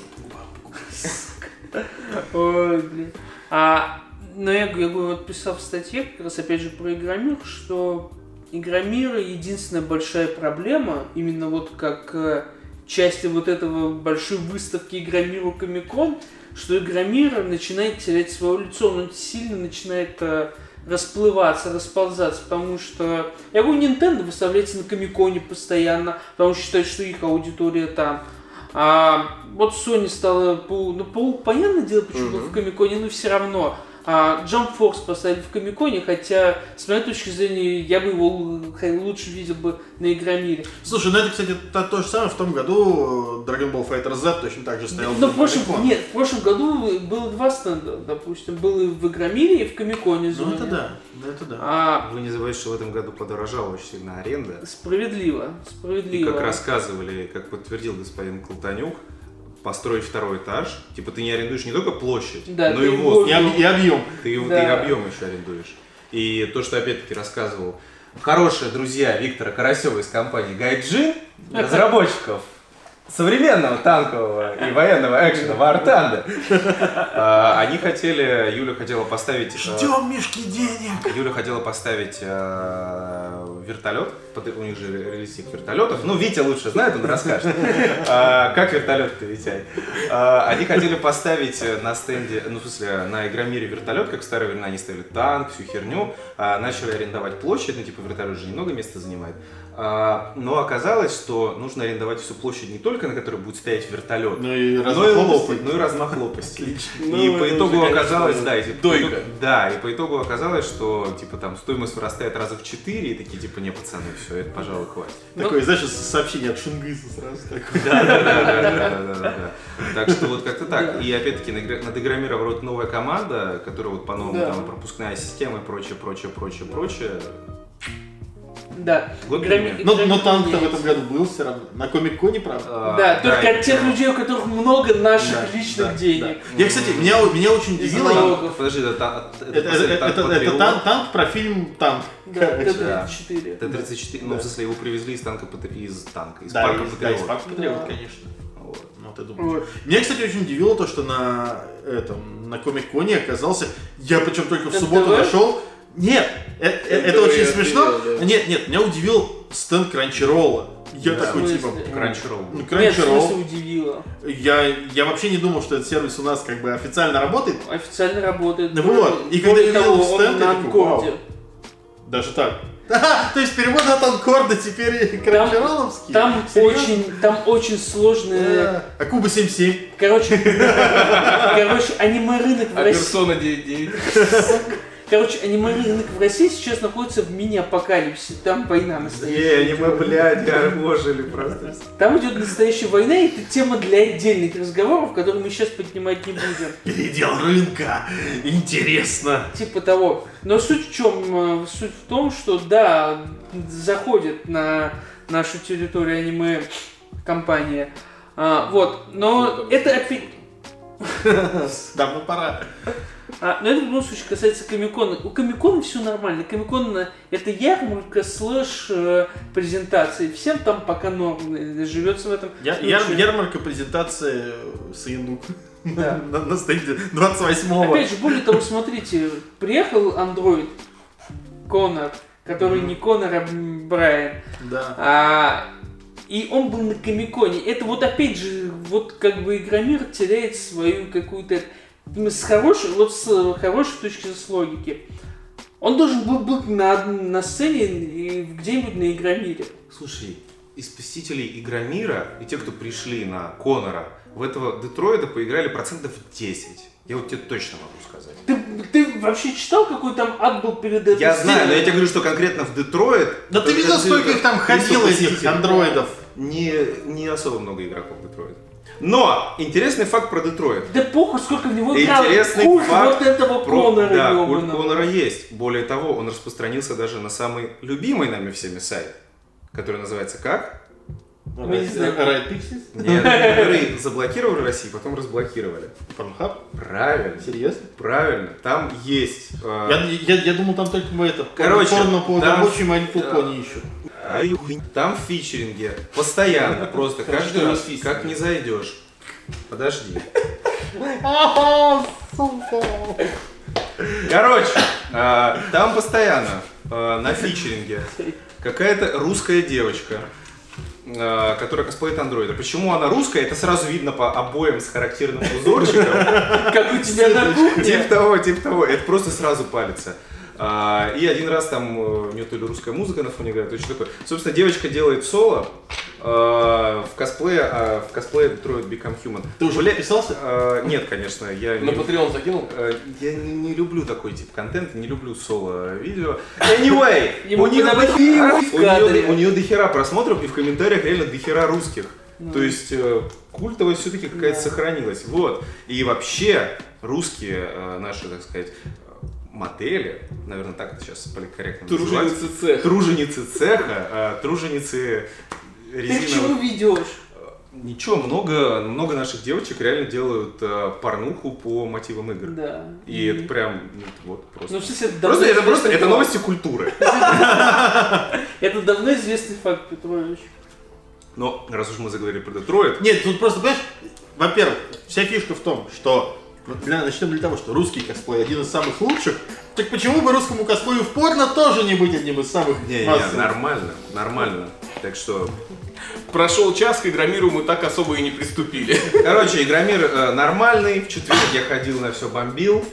Ой, блин. А, но я, я говорю, вот писал в статье, как раз опять же про Игромир, что Игромир единственная большая проблема, именно вот как э, части вот этого большой выставки Игромиру Комикон, что Игромир начинает терять свое лицо, он сильно начинает э, расплываться, расползаться, потому что, я говорю, Nintendo выставляется на Комиконе постоянно, потому что считает, что их аудитория там. А, вот Sony стала ну, по, понятное дело, почему был в Комиконе, но все равно. А, Jump Force поставили в Комиконе, хотя, с моей точки зрения, я бы его лучше видел бы на Игромире. Слушай, ну это, кстати, то, то же самое. В том году э, Dragon Ball Fighter Z точно так же стоял. Но на в прошлом, нет, в прошлом году было два стенда, допустим, был и в Игромире, и в Комиконе. Ну это да, ну это да. А, Вы не забывайте, что в этом году подорожала очень сильно аренда. справедливо, И справедливо. как рассказывали, как подтвердил господин Колтанюк, построить второй этаж, типа ты не арендуешь не только площадь, Да, но и воздух. И, об- и объем. Ты, Да. ты объем еще арендуешь. И то, что опять-таки рассказывал хорошие друзья Виктора Карасева из компании Гайджин, разработчиков современного танкового и военного экшена War Thunder, а, они хотели, Юля хотела поставить... э, Ждем мешки денег. Юля хотела поставить э, вертолет, у них же релизик вертолетов. Ну, Витя лучше знает, он расскажет. А, Как вертолет летят. А, Они хотели поставить э, на стенде, ну, в смысле, на Игромире вертолет, как в старые времена они ставили танк, всю херню. Начали арендовать площадь, ну, типа, вертолет же немного места занимает. А, Но оказалось, что нужно арендовать всю площадь не только, на которой будет стоять вертолет, Ну и ну и размах лопасти. ну и размах лопасти. Ну, И по итогу оказалось, да, да, и по итогу оказалось, что типа там стоимость вырастает раза в 4, и такие типа, не, пацаны, все, это, пожалуй, хватит. Такое, знаешь, сообщение от Шингиса сразу такое. Да, да, да, да, да, да, да, да. Так что вот как-то так. И опять-таки на Игра- над Игромиром вроде новая команда, которая вот по-новому там пропускная система и прочее, прочее, прочее, прочее. Да. Грами- примерно. Но, но танк-то в этом году был все равно. На Комик-Коне, правда. А, Да, только это- от тех людей, у которых много наших Да, личных да, денег. Я, кстати, меня, меня очень удивило... налогов. Подожди, это, это, Это, это, это- танк это Патриот. танк, танк про фильм «Танк». Да, Короче. Т-34. Т-34, ну, Да. в смысле, его привезли из танка, из танка, из Да, парка из, да, из Патриот. парка Патриот, Да. конечно. Вот. Ну, ты думаешь. Вот. Меня, кстати, очень удивило то, что на этом на Комик-Коне оказался. Я причем только в субботу нашел. Нет, э- э- это НТВ очень смешно. Нет, нет, меня удивил стенд Кранчеролла. Я Да. такой типа. Crunchyroll. Ну, Нет, в смысле удивило. Я, я вообще не думал, что этот сервис у нас как бы официально работает. Официально работает. Ну вот, и когда я видел стенд, я такой, анкорде. Даже так. То есть перевод от Анкорда теперь кранчеролловский? Там Серьезно? очень, там очень сложные... Да. А Куба 77? Короче, короче, аниме-рынок в А России... персона 9.9. Короче, аниме-рынок в России сейчас находится в мини-апокалипсисе. Там война Не, настоящая. они мы, блядь, гармошили просто. Там идет настоящая война, и это тема для отдельных разговоров, которые мы сейчас поднимать не будем. Передел рынка. Интересно. Типа того. Но суть в чем? Э, Суть в том, что да, заходит на нашу территорию аниме компания. А, вот, но это опять... Давно пора. А, но это в любом случае касается Комикона. У Комикона все нормально. Комикон э, это ярмарка слэш э, презентации. Всем там пока норм э, живется в этом. Я, яр- ярмарка презентация Саянук. Да. На, на стенде 28-го. Опять же, более того, смотрите, приехал андроид Конор, который не Конор, а Брайан. Да. А, и он был на Комиконе. Это вот опять же, вот как бы Игромир теряет свою какую-то... С хорошей, вот с хорошей точки с логики. Он должен был быть на, на сцене и где-нибудь на Игромире. Слушай, из посетителей Игромира и те, кто пришли на Конора, в этого Детройда поиграли процентов 10. Я вот тебе точно могу сказать. Ты, ты вообще читал, какой там ад был перед этой Я знаю, но я тебе говорю, что конкретно в Детройт... Да ты видел, сколько их там ходило, этих андроидов? Не, не особо много игроков Детройта. Но интересный факт про Детройт. Да похуй, сколько в него играл. Интересный факт вот этого Про- Конора да, культ. Конора есть. Более того, он распространился даже на самый любимый нами всеми сайт, который называется как? Мы не знаем. Нет, который заблокировали в России, потом разблокировали. Порнхаб? Правильно. Серьезно? Правильно. Там есть. э, Я, я, я думал, там только мы это Короче, порно по там- рабочим, а да. пони ищут. Там в фичеринге постоянно, просто каждый раз, как не зайдешь. Подожди. Короче, э, там постоянно э, на фичеринге какая-то русская девочка, которая косплеит андроида. Почему она русская, это сразу видно по обоям с характерным узорчиком. Как у тебя на кухне. Типа того, типа того. Это просто сразу палится. А, и один раз там э, у нее то ли русская музыка на фоне играет, то что такое. Собственно, девочка делает соло э, в косплее, а, в косплее Detroit Become Human. Ты уже Бля- подписался? э, нет, конечно, я На не, Patreon закинул? я не, не люблю такой тип контента, не люблю соло-видео. Anyway, у нее дохера- у нее- нее дохера просмотров, и в комментариях реально дохера русских. То есть э, культовость все-таки какая-то Да. сохранилась. Вот. И вообще русские э, наши, так сказать, модели, наверное, так это сейчас политкорректно называть. Труженицы цеха. Труженицы цеха, э, труженицы Ты к чему резиновых. ведешь? Ничего, много, много наших девочек реально делают э, порнуху по мотивам игр. Да. И это прям, ну, вот, просто. Ну, в смысле, это Просто давно это просто это новости культуры. Это давно известный факт, Петрович. Но раз уж мы заговорили про Детройт, Нет, тут просто, понимаешь, во-первых, вся фишка в том, что начнем для того, что русский косплей один из самых лучших, так почему бы русскому косплею в порно тоже не быть одним из самых не, не, массовых? нормально, нормально. Так что, Прошел час, к Игромиру мы так особо и не приступили. короче, Игромир э, нормальный. В четверг я ходил на все бомбил.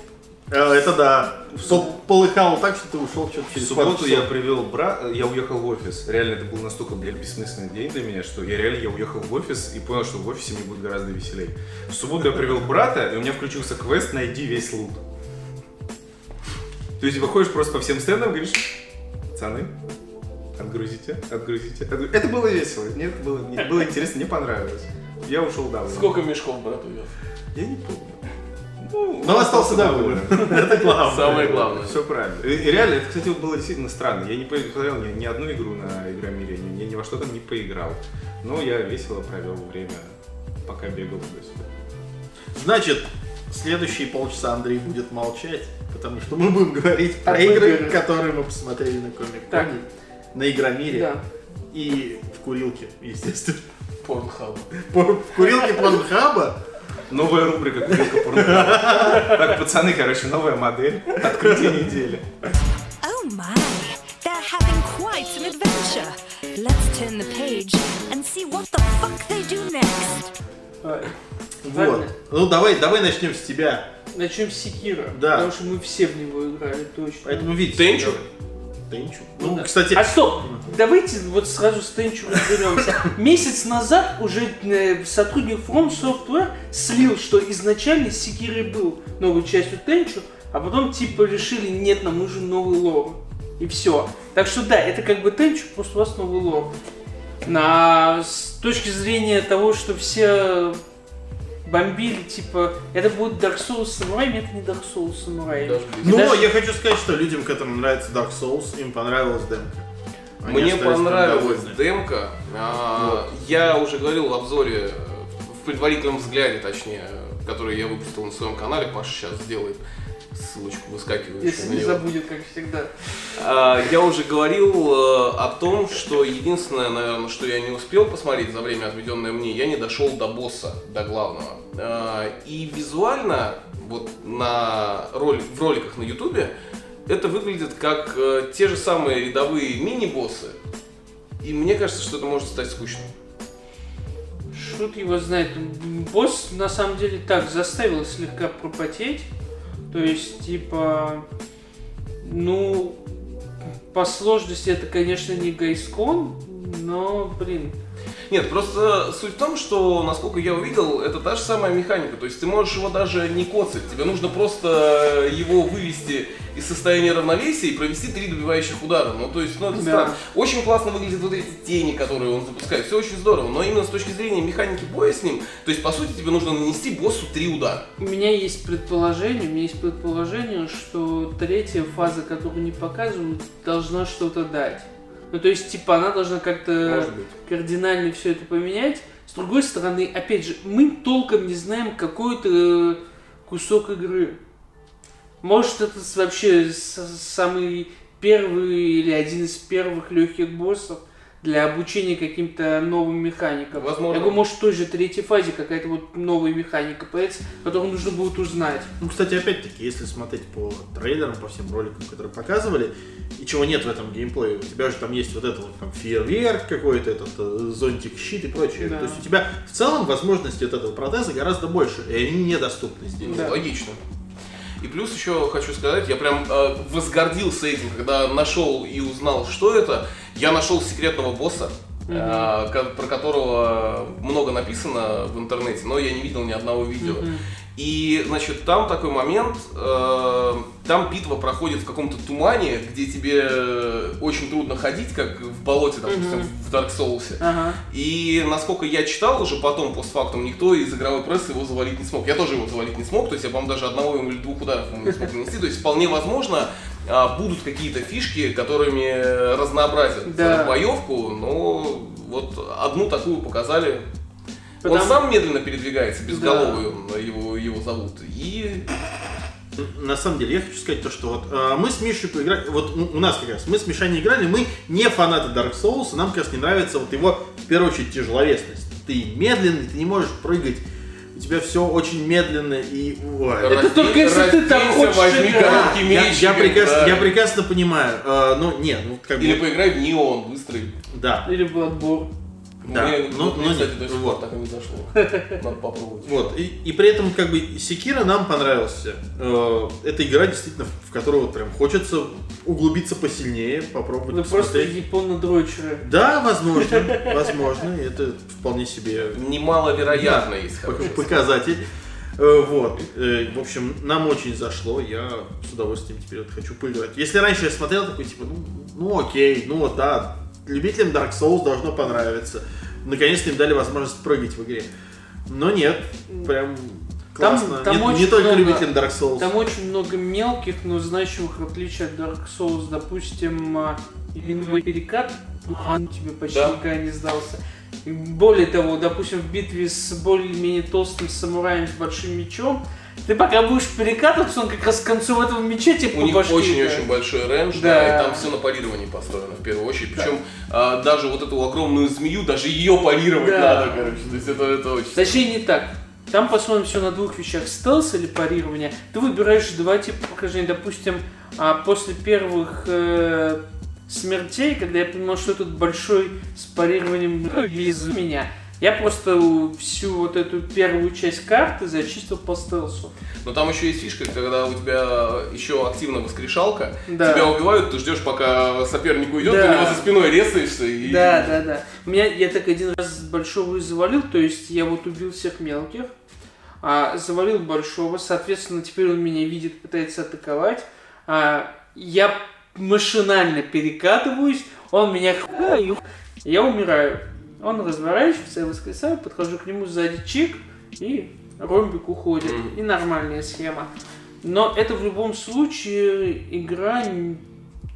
Э, Это да. Пол- Полыхало так, что ты ушел что-то В через пару субботу я привел брат, я уехал в офис. Реально это был настолько, блядь, бессмысленный день для меня, что я реально я уехал в офис и понял, что в офисе мне будет гораздо веселее. В субботу я привел брата, и у меня включился квест «Найди весь лут». То есть выходишь просто по всем стендам, говоришь, пацаны, отгрузите, отгрузите. отгру-». Это было весело, нет, было, было интересно, мне понравилось. Я ушел домой. Сколько мешков брат увез? Я не помню. Ну, Но остался доволен. Это главное. Самое главное. Все правильно. И, и реально, это, кстати, было действительно странно. Я не посмотрел ни, ни одну игру на Игромире, ни, ни во что там не поиграл. Но я весело провел время, пока бегал туда-сюда. Значит, следующие полчаса Андрей будет молчать, потому что мы будем говорить про Об игры, которые мы посмотрели на комик Так. на Игромире Да. и в курилке, естественно. Порнхаб. Пор- В курилке Порнхаба Новая рубрика «Курилка порнографии». Так, пацаны, короче, новая модель. Открытие недели. Oh my, they're having quite an adventure. Let's turn the page and see what the fuck they do next. Вот. Правильно. Ну давай, давай начнем с тебя. Начнем с Секира. Да. Потому что мы все в него играли, точно. Поэтому видите. Тенчу? Тенчу. Ну, Да. кстати, А стоп! Давайте вот сразу с Тенчу разберемся. Месяц назад уже э, сотрудник From Software слил, что изначально Секиры был новой частью Тенчу, а потом типа решили, нет, нам нужен новый лор. И все. Так что да, это как бы Тенчу, просто у вас новый лор. На, с точки зрения того, что все бомбили, типа, это будет Dark Souls с самураями, это не Dark Souls с самураями. Но даже- я хочу сказать, что людям, которым нравится Dark Souls, им понравилась демка. Они Мне понравилась демка. А, Я уже говорил в обзоре, э, в предварительном взгляде, точнее, который я выпустил на своем канале. Паша сейчас сделает ссылочку выскакивающую Если не забудет, как всегда. А, Я уже говорил э, о том, что единственное, наверное, что я не успел посмотреть за время, отведенное мне, я не дошел до босса, до главного. А, И визуально, вот на роль, в роликах на ютубе, это выглядит как э, те же самые рядовые мини-боссы. И мне кажется, что это может стать скучным. Шут его знает. Босс на самом деле так заставил слегка пропотеть. То есть, типа, ну, по сложности это, конечно, не Гайскон, но, блин, Нет, просто суть в том, что, насколько я увидел, это та же самая механика. То есть ты можешь его даже не коцать. Тебе нужно просто его вывести из состояния равновесия и провести три добивающих удара. Ну, то есть, ну, это Да. странно. Очень классно выглядят вот эти тени, которые он запускает. Все очень здорово. Но именно с точки зрения механики боя с ним, то есть, по сути, тебе нужно нанести боссу три удара. у меня есть предположение, у меня есть предположение, что третья фаза, которую не показывают, должна что-то дать. Ну, то есть, типа, она должна как-то кардинально все это поменять. С другой стороны, опять же, мы толком не знаем какой-то э, кусок игры. Может, это вообще самый первый или один из первых легких боссов для обучения каким-то новым механикам. Возможно. Я говорю, может, в той же третьей фазе какая-то вот новая механика появится, которую нужно будет узнать. Ну, кстати, опять-таки, если смотреть по трейлерам, по всем роликам, которые показывали, и чего нет в этом геймплее, у тебя же там есть вот это вот там фейерверк какой-то, этот э, зонтик, щит и прочее. Да. То есть у тебя в целом возможности вот этого протеза гораздо больше, и они недоступны здесь. Ну, Да. Логично. И плюс еще хочу сказать, я прям э, возгордился этим, когда нашел и узнал, что это. Я нашел секретного босса, э, про которого много написано в интернете, но я не видел ни одного видео. И, значит, там такой момент, э, там битва проходит в каком-то тумане, где тебе э, очень трудно ходить, как в болоте, допустим, в Dark Souls. Ага. И насколько я читал уже потом, постфактум, никто из игровой прессы его завалить не смог. Я тоже его завалить не смог, то есть я, по-моему, даже одного или двух ударов не смог нанести. То есть вполне возможно, а, будут какие-то фишки, которыми разнообразят Да. боевку, но вот одну такую показали. Он Потому- сам медленно передвигается, безголовый он, его, его зовут. И На самом деле, я хочу сказать то, что вот э, мы с Мишей поиграли, вот у, у нас как раз, мы с Мишей не играли, мы не фанаты Dark Souls, и нам как раз не нравится вот его, в первую очередь, тяжеловесность. Ты медленный, ты не можешь прыгать, у тебя все очень медленно и... ой. Это только если ты там хочешь возьми короткий Я, я прекрасно, да. я прекрасно понимаю, э, ну нет, ну как Или бы, поиграй в Неон, быстрый. да, Или Bloodborne. Да, Мне, ну- мне, ну кстати, нет, до сих вот. пор так и не зашло. Надо попробовать. Вот, и, и при этом, как бы, Секира нам понравился. Э, это игра, действительно, в которую вот прям хочется углубиться посильнее, попробовать Вы просто японо-дрочеры. Да, возможно, возможно, это вполне себе Немаловероятно хороший показатель. Э, Вот, Э, в общем, нам очень зашло, я с удовольствием теперь вот хочу поиграть. Если раньше я смотрел такой, типа, ну, ну окей, ну вот да, любителям Dark Souls должно понравиться. Наконец-то им дали возможность прыгать в игре. Но нет, прям Там- классно. там не, очень не только много- любителям Dark Souls. Там очень много мелких, но значимых отличий от Dark Souls. Допустим, а, винвой перекат, он тебе почти Да. никогда не сдался. И Более того, допустим, в битве с более-менее толстым самураем с большим мечом, ты пока будешь перекатываться, он как раз к концу этого меча тебе У них очень-очень большой рейндж, Да. да. и там все на парировании построено в первую очередь. Причем а, даже вот эту огромную змею, даже ее парировать Да. надо, короче. То есть это, это очень. Точнее, не так. Там посмотрим все на двух вещах. Стелс или парирование. Ты выбираешь два типа прохождения. Допустим, а, после первых э, смертей, когда я понимал, что этот большой с парированием из меня, я просто всю вот эту первую часть карты зачистил по стелсу. Но там еще есть фишка, когда у тебя еще активна воскрешалка, Да. тебя убивают, ты ждешь, пока соперник уйдет, Да. ты у него за спиной резаешься и... Да, да, да. У меня я так один раз большого и завалил, то есть я вот убил всех мелких, а, завалил большого, соответственно, теперь он меня видит, пытается атаковать. А, я машинально перекатываюсь, он меня я умираю. Он разворачивается, я воскресаю, подхожу к нему сзади чик, и ромбик уходит. Мгм. И нормальная схема. Но это в любом случае игра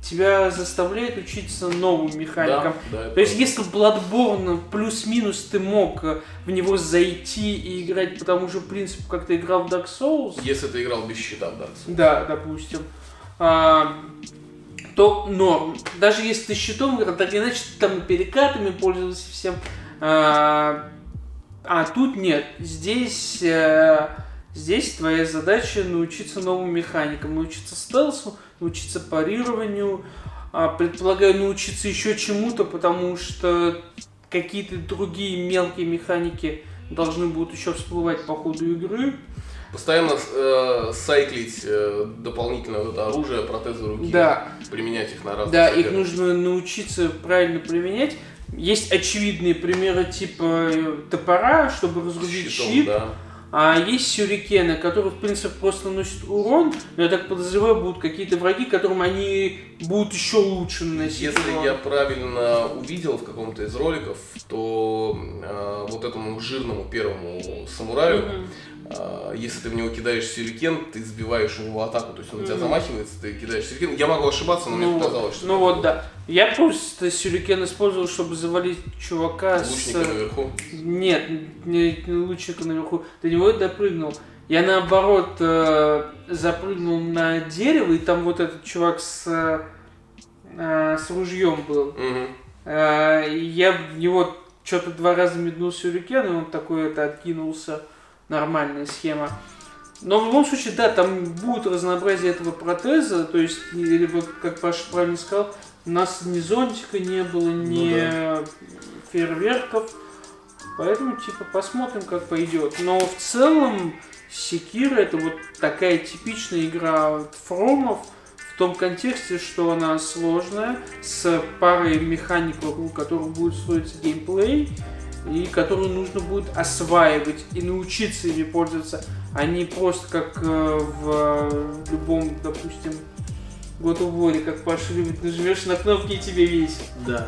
тебя заставляет учиться новым механикам. Да, да, То есть, если Bloodborne плюс-минус ты мог э, в него зайти и играть по тому же принципу, как ты играл в Dark Souls, Если ты играл без щита в Dark Souls. да, допустим, а, то норм. Даже если ты щитом так иначе ты там перекатами пользовался всем. А, а тут нет. Здесь, э, здесь твоя задача научиться новым механикам, научиться стелсу, научиться парированию, а, предполагаю, научиться еще чему-то, потому что какие-то другие мелкие механики должны будут еще всплывать по ходу игры. Постоянно э, сайклить э, дополнительно вот это оружие, протезы руки. Да. Применять их на разных Да, их нужно научиться правильно применять. Есть очевидные примеры типа э, топора, чтобы разрубить Щитом, щит. да. А есть сюрикены, которые, в принципе, просто наносят урон. Но я так подозреваю, будут какие-то враги, которым они будут еще лучше наносить Если урон. я правильно увидел в каком-то из роликов, то э, вот этому жирному первому самураю, Мгм. Э, если ты в него кидаешь сюрикен, ты сбиваешь у него атаку, то есть он на тебя замахивается, ты кидаешь сюрикен. Я могу ошибаться, но Ну, мне показалось, что ну вот, да. Я просто сюрикен использовал, чтобы завалить чувака лучника с... наверху. Нет, не, не лучника наверху. До него допрыгнул. Я наоборот э, запрыгнул на дерево, и там вот этот чувак с, э, с ружьем был. Мгм. Э, я в него что-то два раза меднул сюрикен, и он такой это откинулся. Нормальная схема. Но в любом случае, да, там будет разнообразие этого протеза, то есть, или вот, как Паша правильно сказал, у нас ни зонтика не было, ни Ну фейерверков, поэтому, типа, посмотрим, как пойдет. Но в целом, Секира это вот такая типичная игра фромов, в том контексте, что она сложная, с парой механик, вокруг которых будет строиться геймплей, и которую нужно будет осваивать и научиться ими пользоваться, а не просто как э, в любом, допустим, God of War, как Паша любит, нажмешь на кнопки и тебе весит. Да.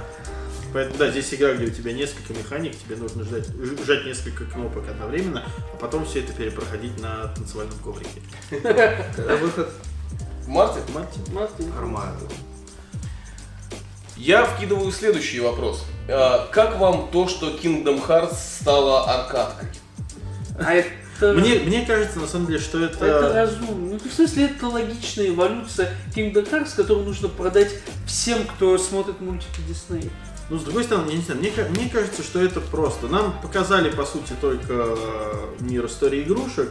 Поэтому, да, здесь игра, где у тебя несколько механик, тебе нужно ждать, жать несколько кнопок одновременно, а потом все это перепроходить на танцевальном коврике. Когда выход? В марте Мать. Смотри. Нормально. я вкидываю следующий вопрос. А, Как вам то, что Kingdom Hearts стала аркадкой? А это... Мне, мне кажется, на самом деле, что это... Это разумно. Ну, в смысле, это логичная эволюция Kingdom Hearts, которую нужно продать всем, кто смотрит мультики Дисней. Ну, с другой стороны, я не знаю, мне, мне кажется, что это просто. Нам показали, по сути, только э, мир истории игрушек,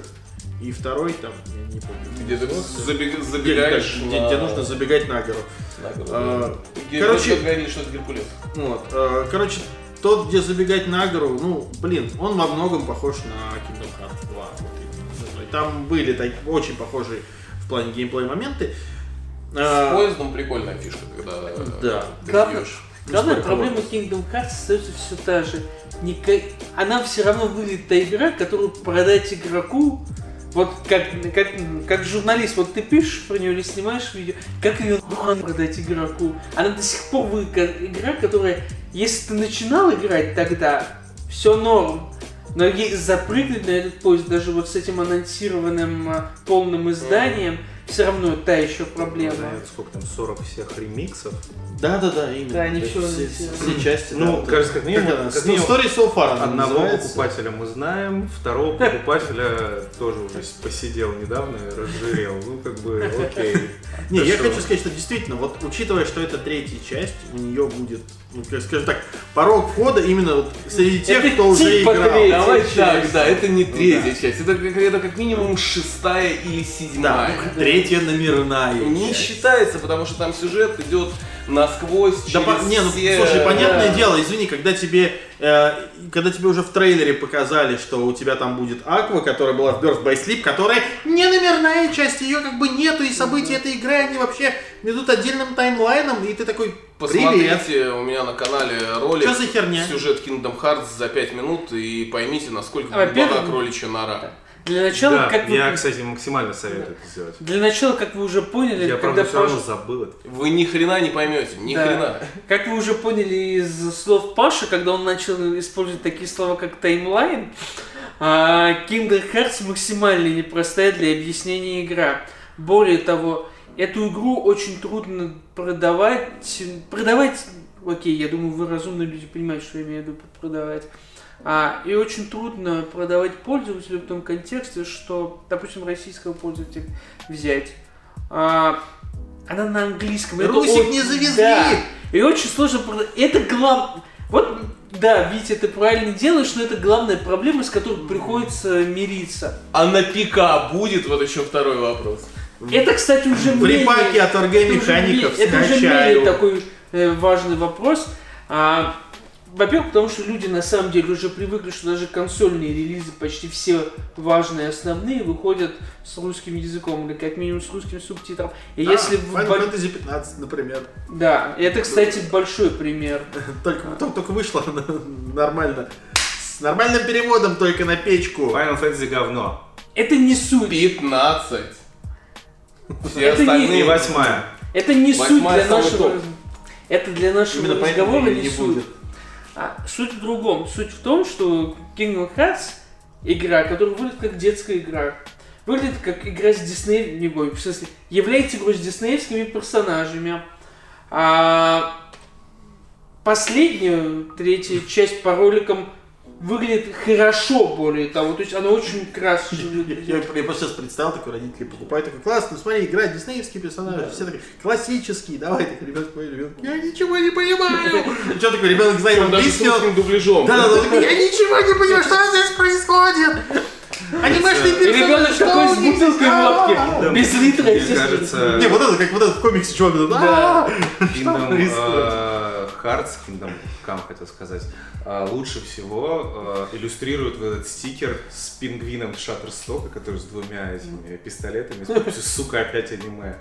и второй там, я не помню. Где ты забег- забегаешь где, на- где нужно забегать на гору. на гору, А, да. Где короче- говорили, что это Геркулес. Вот. э, Короче, тот, где забегать на гору, ну, блин, он во многом похож на Kingdom Hearts 2. вот именно. И Там были так, очень похожие в плане геймплей моменты. С А, поездом прикольная фишка, когда Да. ты Главное- бьешь. Главная проблема? Kingdom Hearts остается все та же. Ника- Она все равно выглядит та игра, которую продать игроку вот как, как, как журналист, вот ты пишешь про нее или снимаешь видео, как ее нахуй продать игроку? Она до сих пор выглядит как игра, которая, если ты начинал играть тогда, все норм. Но и запрыгнуть на этот поезд даже вот с этим анонсированным а, полным изданием, все равно та еще проблема. Знает, сколько там, 40 всех ремиксов. Да, да, да, именно. Да, они все, анонсировали. все части. Ну, да, кажется, как минимум- она? как минимум Story so far Одного называется. покупателя мы знаем, второго покупателя тоже уже посидел недавно и разжирел. Ну, как бы, окей. Не, Да я хочу сказать, что действительно, вот учитывая, что это третья часть, у нее будет, ну, как скажем так, порог входа именно вот среди тех, кто уже типа играл. Давай так, да, это не Ну третья часть, это как, как минимум шестая или Да, седьмая. третья номерная. Не часть. считается, потому что там сюжет идет насквозь Да, через по- не, ну все- слушай, понятное да. дело, извини, когда тебе, э, когда тебе уже в трейлере показали, что у тебя там будет Аква, которая была в Birth by Sleep, которая не номерная часть, ее как бы нету, и события этой игры, они вообще идут отдельным таймлайном, и ты такой, привет. Посмотрите у меня на канале ролик Что за херня? сюжет Kingdom Hearts за 5 минут и поймите, насколько глубока кроличья нора. Для начала, Да, как вы... я, кстати, максимально советую это сделать. Для начала, как вы уже поняли, Я, когда правда, все равно Паша- забыл это. Вы ни хрена не поймете, ни Да. хрена. Как вы уже поняли из слов Паши, когда он начал использовать такие слова, как таймлайн, а, Kingdom Hearts максимально непростая для объяснения игра. Более того, эту игру очень трудно продавать. Продавать, окей, я думаю, вы разумные люди понимаете, что я имею в виду под продавать. А, и очень трудно продавать пользователю в том контексте, что, допустим, российского пользователя взять. А, она на английском. это Русик не завезли! Да. И очень сложно продать. Это главное. Вот, да, Витя, ты правильно делаешь, но это главная проблема, с которой приходится мириться. А на ПК будет? Вот еще второй вопрос. Это, кстати, уже В мнение- репаке от Оргей это уже мнение- такой э, важный вопрос. А, во-первых, потому что люди на самом деле уже привыкли, что даже консольные релизы, почти все важные основные, выходят с русским языком, или как минимум с русским субтитром. И А, если Final бо- Fantasy 15, например. Да, это, кстати, большой пример. Только, только, только вышло нормально. С нормальным переводом только на печку. Final Fantasy говно. Это не суть. 15. Все Это не- остальные... восьмая. Это не суть Восьмая для самый нашего... топ. Это для нашего Именно разговора не, не суть. будет. А, суть в другом. Суть в том, что Kingdom Hearts игра, которая выглядит как детская игра. Выглядит как игра с Дисней, не в смысле, является игрой с диснеевскими персонажами. А последняя, третья часть по роликам выглядит хорошо, более того. То есть она очень красочная. Я, я просто сейчас представил, такой родители покупают, такой классно, смотри, игра диснеевские персонажи, все такие классические, давай, так ребенок мой ребенок, я ничего не понимаю. Что такое, ребенок знает Причем даже с английский, он- дубляжом. да, да, я ничего не понимаю, что здесь происходит. Анимешный персонаж, ребенок что такой с бутылкой в лапке, А-а-а. без литра, Мне кажется, Не, вот это, как вот этот в комиксе чувак, Да. «А-а-а». Kingdom происходит? Hearts, Kingdom Come, хотел сказать, э, лучше всего э, иллюстрирует вот этот стикер с пингвином Шаттерстока, который с двумя этими пистолетами, с сука, опять аниме.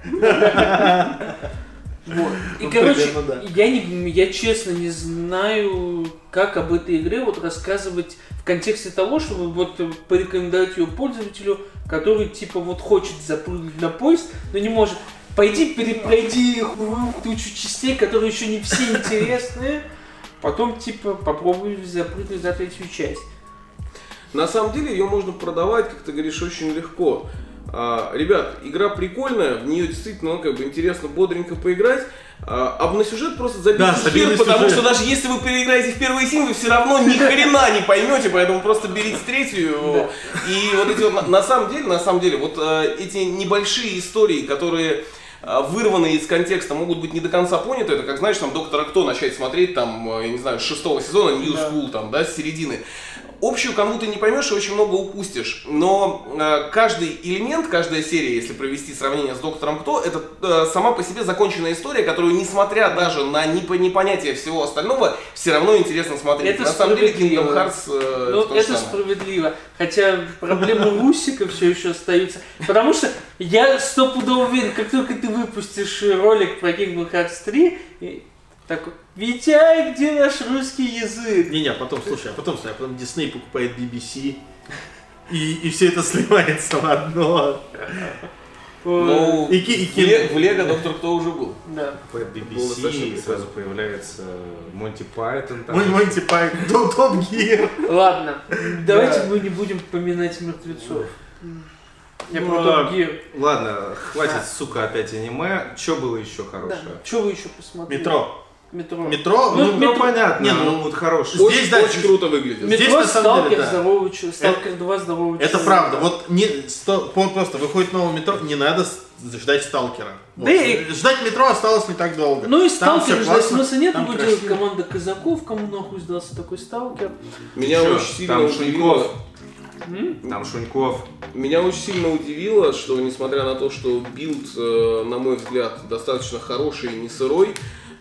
Вот. И, Ну, короче, примерно, да. я, не, я честно не знаю, как об этой игре вот рассказывать в контексте того, чтобы вот порекомендовать ее пользователю, который типа вот хочет запрыгнуть на поезд, но не может. Пойди перепройди тучу частей, которые еще не все интересные, потом типа попробуй запрыгнуть на третью часть. На самом деле ее можно продавать, как ты говоришь, очень легко. А, ребят, игра прикольная, в нее действительно ну, как бы интересно бодренько поиграть. А, а на сюжет просто забить Да, хер, потому сюжет. что даже если вы переиграете в первые символы, вы все равно ни хрена не поймете, поэтому просто берите третью. И вот эти вот, на, на самом деле, на самом деле, вот э, эти небольшие истории, которые вырванные из контекста, могут быть не до конца поняты. Это как, знаешь, там Доктора Кто начать смотреть, там, э, я не знаю, с шестого сезона, New. School, там, да, с середины. Общую канву ты не поймешь и очень много упустишь. Но э, каждый элемент, каждая серия, если провести сравнение с Доктором Кто, это э, сама по себе законченная история, которую, несмотря даже на непо- непонятие всего остального, все равно интересно смотреть. Это на самом деле Kingdom. Hearts э, Ну, это самое. справедливо. Хотя проблемы Русика все еще остаются. Потому что я стопудово уверен, как только ты выпустишь ролик про Kingdom Hearts 3, и такой, Витя, где наш русский язык? Не-не, потом, слушай, а потом, слушай, а потом Дисней покупает BBC, и, и все это сливается в одно. Ну, И ки- и в ки- Ле- в Лего Доктор Кто уже был. Да. По BBC сразу появляется Monty Python. там. Мой Monty Python, Top Gear. Ладно, давайте Да. мы не будем поминать мертвецов. Я Ну, про Top Gear. Ладно, хватит, сука, опять аниме. Что было еще Да. хорошее? Что вы еще посмотрели? Метро. Метро. Метро, Ну, ну, Ну, метро- понятно, Не, ну, ну, вот хорошее. Здесь, Очень, да, очень здесь- круто выглядит. Здесь, Метро, на самом деле, Сталкер, да. здоровый человек. Сталкер 2, здоровый Это человек. правда. Вот не сто- просто выходит новое метро, не надо ждать сталкера. Вот. Да и- Ждать метро осталось не так долго. Ну и Там Сталкер ждать смысла нет, там его делает красиво. команда казаков, кому нахуй сдался такой Сталкер. Меня Чё, очень сильно там удивило. Шуньков. Там Шуньков. Меня очень сильно удивило, что несмотря на то, что билд, э, на мой взгляд, достаточно хороший и не сырой,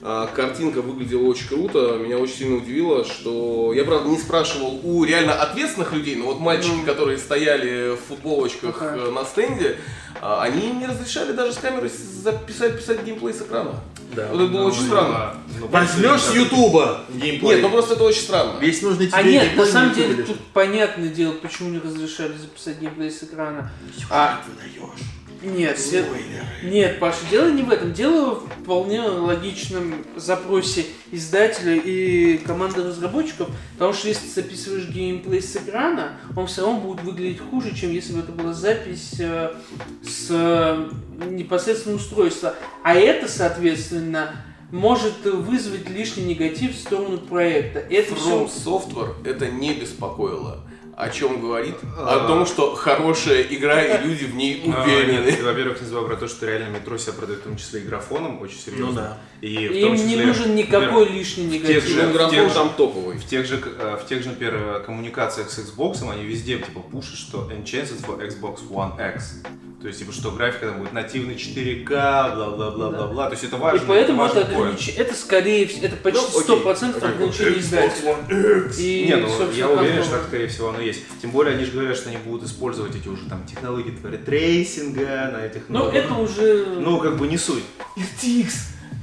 картинка выглядела очень круто. Меня очень сильно удивило, что я, правда, не спрашивал у реально ответственных людей, но вот мальчики, Ну. которые стояли в футболочках Ага. э, на стенде, а, они не разрешали даже с камеры записать писать геймплей с экрана. Да. Вот это было очень странно. Ну, Возьмешь с Ютуба геймплей. Нет, ну просто это очень странно. Весь нужный тебе А нет, на самом деле лежит. тут понятное дело, почему не разрешали записать геймплей с экрана. А, Выдаешь. нет, свет- Спойлеры. Нет, Паша, дело не в этом. Дело в вполне логичном запросе издателя и команды разработчиков, потому что если ты записываешь геймплей с экрана, он все равно будет выглядеть хуже, чем если бы это была запись э, с э, непосредственно устройства. А это, соответственно, может вызвать лишний негатив в сторону проекта. Это From все Software это не беспокоило. О чем говорит? А. О том, что хорошая игра и люди в ней А, уверены. нет, Во-первых, не забывай про то, что реально метро себя продает в том числе и графоном очень серьезно. Ну да. И им не нужен никакой лишний негатив. Ну, графон в тех же- там топовый. В тех же, э, в тех же, например, коммуникациях с Xbox они везде типа пушат, что Enchanted for Xbox One X. То есть, типа, что графика там будет нативный 4К, бла-бла-бла-бла-бла. То есть это И важно. поэтому важный это, огранич- это скорее всего, это почти Ну, окей. сто процентов ограничение издателя. И, Не, ну я уверен, что так, скорее всего, оно есть. Тем более они же говорят, что они будут использовать эти уже там технологии типа tracing'а на этих Ну, новых. это уже... Ну, как бы не суть. RTX,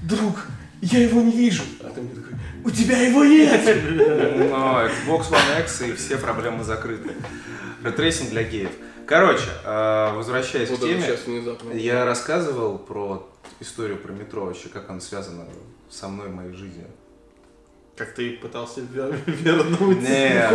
друг, я его не вижу. А ты мне такой, у тебя его нет. Но Xbox One X и все проблемы закрыты. Ray tracing для геев. Короче, э, возвращаясь Вот к теме, я рассказывал про историю про метро, вообще как она связана со мной в моей жизни. Как ты пытался вер- вернуть. Нет,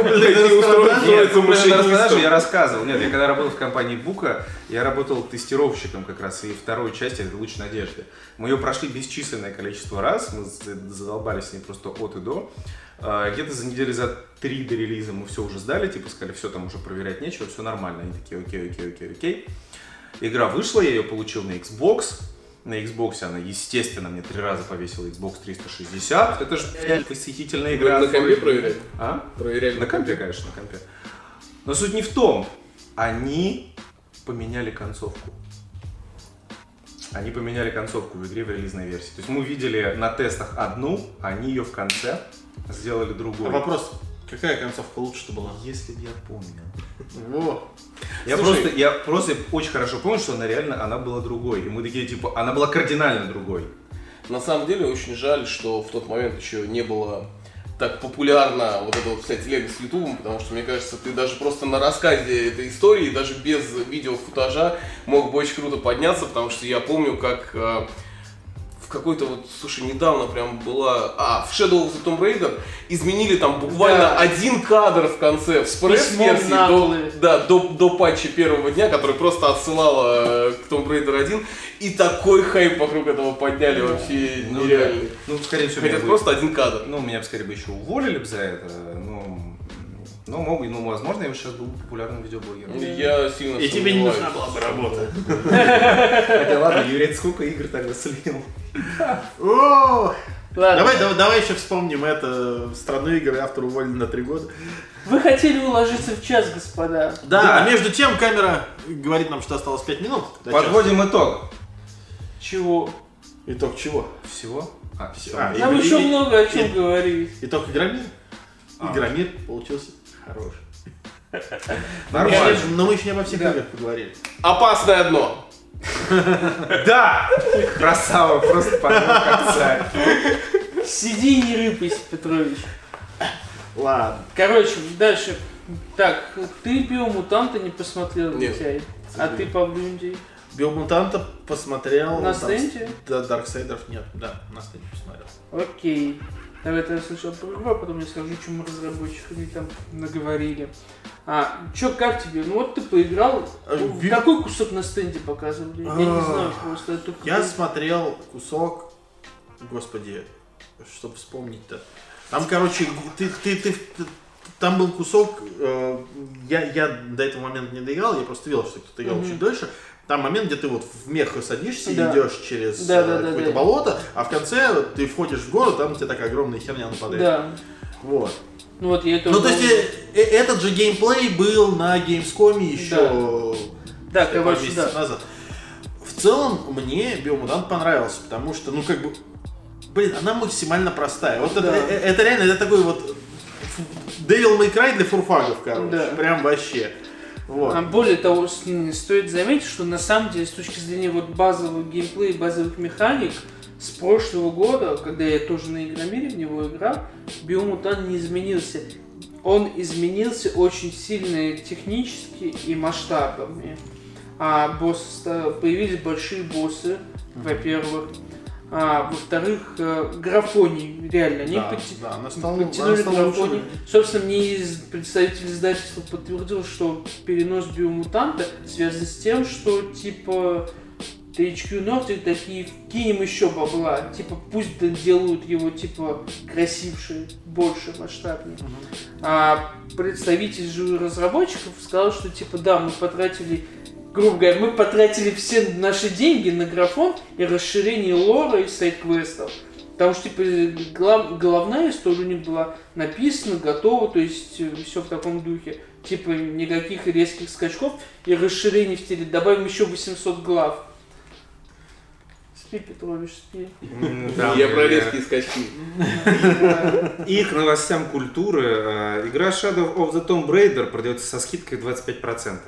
купленные машинистом. распродажи я рассказывал. Нет, я когда работал в компании Бука, я работал тестировщиком как раз, и второй части это «Луч надежды». Мы ее прошли бесчисленное количество раз, мы задолбались с ней просто от и до. А, Где-то за недели за три до релиза мы все уже сдали, типа сказали, все, там уже проверять нечего, все нормально. Они такие, окей, окей, окей, окей. Игра вышла, я ее получил на Xbox. На Xbox она, естественно, мне три раза повесила Xbox 360. Это же восхитительная игра. на компе проверяли? А? Проверяли На компе, конечно, на компе. Но суть не в том. Они поменяли концовку. Они поменяли концовку в игре в релизной версии. То есть мы видели на тестах одну, а они ее в конце сделали А другую. вопрос, какая концовка лучше-то была? Если бы я помнил. Во. Я Слушай. просто, я просто очень хорошо помню, что она реально, она была другой. И мы такие, типа, она была кардинально другой. На самом деле очень жаль, что в тот момент еще не было так популярна вот эта вот вся телега с Ютубом, потому что, мне кажется, ты даже просто на рассказе этой истории, даже без видеофутажа, мог бы очень круто подняться, потому что я помню, как в какой-то вот, слушай, недавно прям была, а, в Shadow of the Tomb Raider изменили там буквально Да. один кадр в конце, в спресс-версии до, да, до, до патча первого дня, который просто отсылала э, к Tomb Raider 1, и такой хайп вокруг этого подняли вообще Ну, нереальный. Ну, скорее всего, Хотя просто один кадр. Ну, меня бы скорее бы еще уволили бы за это. Ну, ну, мог, ну, возможно, я бы сейчас был бы популярным видеоблогером. Я сильно И тебе не нужна была бы работа. Хотя ладно, Юрий, сколько игр тогда слил? Ладно. Давай, давай, давай еще вспомним это. Страну игр автор уволен на три года. Вы хотели уложиться в час, господа. Да, Да. а между тем камера говорит нам, что осталось 5 минут. Подводим итог. Чего? Итог чего? Всего? А, все. А, Нам и- еще и- много о чем и- говорить. Итог Игромир. А. Игромир получился хороший. Нормально. Но мы еще не обо всех играх поговорили. Опасное дно. Да! Красава, просто подвел как царь. Сиди и не рыпайся, Петрович. Ладно. Короче, дальше. Так, ты биомутанта не посмотрел, Нет. А ты, Павлюндий? Биомутанта посмотрел. На стенде? Да, Дарксайдеров нет, да, на стенде посмотрел. Окей. Давай тогда сначала про а потом я скажу, чему разработчики там наговорили. А, чё, как тебе? Ну вот ты поиграл. В ви- Какой кусок на стенде показывали? Я не А, знаю просто. это Я смотрел кусок, господи, чтобы вспомнить-то. Там, короче, ты, ты, ты, ты- там был кусок, э, я, я до этого момента не доиграл, я просто видел, что кто-то играл Мгм. чуть дольше. Там момент, где ты вот в мех садишься Да. и идешь через Да, э, да, да, какое-то да. болото, а в конце ты входишь в город, там у тебя такая огромная херня нападает. Да. Вот. Ну вот я это Ну, то есть, э, э, этот же геймплей был на Gamescom еще Да, пару короче, месяцев да. назад. В целом, мне Биомутант понравился, потому что, ну, как бы, блин, она максимально простая. Вот это, Да. э, это реально, это такой вот Devil May Cry для фурфагов, короче. Да. Прям вообще. Вот. А более того, стоит заметить, что на самом деле с точки зрения вот базового геймплея, базовых механик, с прошлого года, когда я тоже на Игромире в него играл, Биомутант не изменился. Он изменился очень сильно технически и масштабами. А боссы, ста- появились большие боссы, во-первых. А, во-вторых, э, графоний, реально, они Да, подти- да, она стала- она подтянули стала графоний. лучше. Собственно, мне из представитель издательства подтвердил, что перенос биомутанта связан с тем, что типа THQ Nordic такие кинем еще бабла, типа пусть делают его типа красивше, больше, масштабнее. А представитель же разработчиков сказал, что типа да, мы потратили, грубо говоря, мы потратили все наши деньги на графон и расширение лора и сайт-квестов. Потому что, типа, глав- головная история у них была написана, готова, то есть все в таком духе. Типа, никаких резких скачков и расширений в стиле. Добавим еще 800 глав. Спи, Петрович, спи. Да, Я про резкие скачки. И к новостям культуры. э, Игра Shadow of the Tomb Raider продается со скидкой 25%.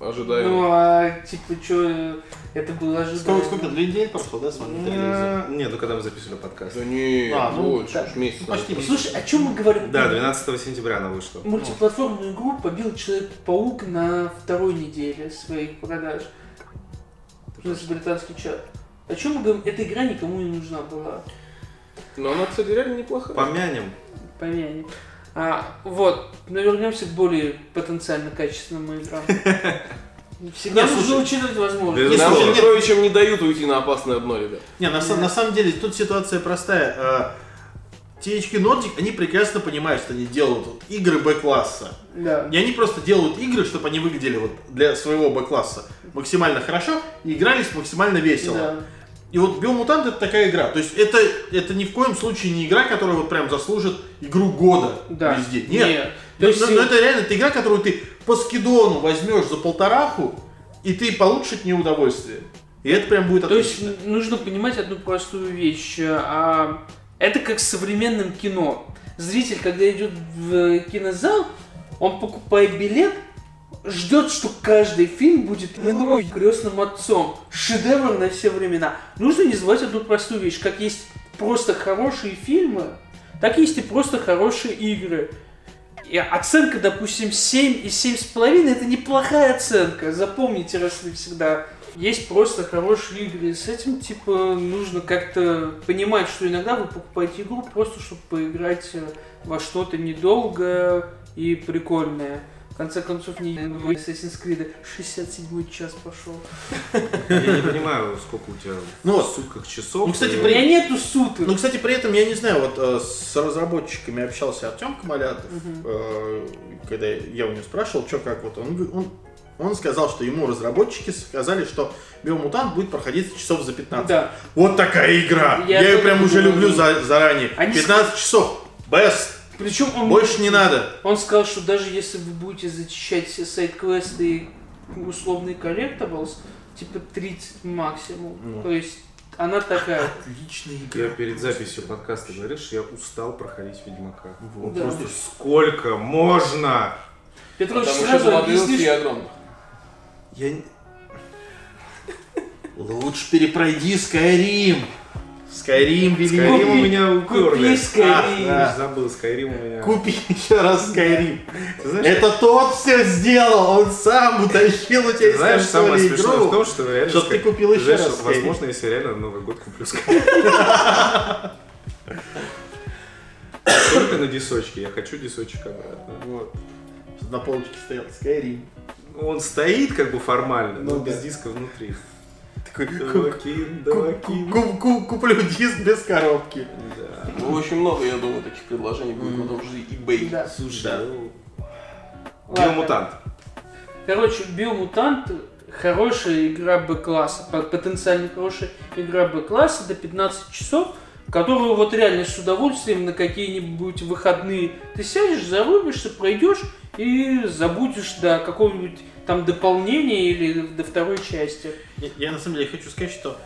Ожидаем. Ну, а, типа, что, это было ожидаемо. Сколько, сколько, две недели прошло, да, с момента релиза? Э, Не, ну когда мы записывали подкаст. Да не, А, ну, больше, месяц. Ну, почти назад. Слушай, о чем мы говорим? Да, 12 сентября она вышла. Мультиплатформенную игру побил Человек-паук на второй неделе своих продаж. Ну, это британский чат. О чем мы говорим? Эта игра никому не нужна была. Но она, кстати, реально неплохая. Помянем. Помянем. А, вот, но вернемся к более потенциально качественным играм. Всегда Нет, нужно слушай, учитывать возможности. Безусловно. Нам. Петровичам не дают уйти на опасное дно, ребят. Не, на, на самом деле тут ситуация простая. Э, THQ Nordic, они прекрасно понимают, что они делают вот игры Б-класса. Да. И они просто делают игры, чтобы они выглядели вот для своего Б-класса максимально хорошо и игрались максимально весело. Да. И вот Биомутант это такая игра. То есть это, это ни в коем случае не игра, которая вот прям заслужит игру года Да. везде. Нет. Нет. То То есть, есть, ну, это реально это игра, которую ты по скидону возьмешь за полтораху, и ты получишь от нее удовольствие. И это прям будет То есть отлично. нужно понимать одну простую вещь. А, это как с современным кино. Зритель, когда идет в кинозал, он покупает билет, ждет, что каждый фильм будет ну, крестным отцом. Шедевр на все времена. Нужно не забывать одну простую вещь. Как есть просто хорошие фильмы, так есть и просто хорошие игры. И оценка, допустим, 7 и 7,5 это неплохая оценка. Запомните раз и всегда. Есть просто хорошие игры. И с этим, типа, нужно как-то понимать, что иногда вы покупаете игру просто, чтобы поиграть э, во что-то недолгое и прикольное. В конце концов, не в Assassin's Creed 67 час пошел. Я не понимаю, сколько у тебя Ну в сутках часов. Ну, кстати, И- У меня нету суток. Ну, кстати, при этом, я не знаю, вот э, с разработчиками общался Артем Камалятов, э, когда я у него спрашивал, что как вот, он, он, он сказал, что ему разработчики сказали, что Biomutant будет проходить часов за 15. Да. Вот такая игра! Я Я, ее прям уже люблю за- заранее. Они 15 часов! Best! Причем он Больше не надо! Он сказал, что даже если вы будете зачищать все side-квесты и условные collectables, типа 30 максимум. Ну. То есть она такая. Отличная Я перед записью подкаста говорил, что я устал проходить Ведьмака. Вот. Да. Просто сколько можно? Петрович, Потому что сразу и объяснишь. Я... не- Лучше перепройди Skyrim! Skyrim вели. Skyrim у меня уперли. Купи Skyrim. А, да. Забыл, Skyrim у меня. Купи еще раз знаешь, Это тот все сделал, он сам утащил у тебя из Знаешь, самое смешное в том, что реально... Чтоб ты купил еще знаешь, раз что. Возможно, если реально на Новый год куплю Skyrim. Только на дисочке, я хочу дисочек обратно. Вот. На полочке стоял Skyrim. Он стоит как бы формально, но Ну без да. диска внутри. Такой, куплю диск без коробки. Да. Ну, очень много, я думаю, таких предложений будет том же eBay. Да. Слушай, Да. ну. Биомутант. Короче, Биомутант хорошая игра Б-класса, по- потенциально хорошая игра Б-класса до 15 часов, которую вот реально с удовольствием на какие-нибудь выходные ты сядешь, зарубишься, пройдешь и забудешь до какого-нибудь там дополнения или до второй части. Я, я на самом деле хочу сказать, что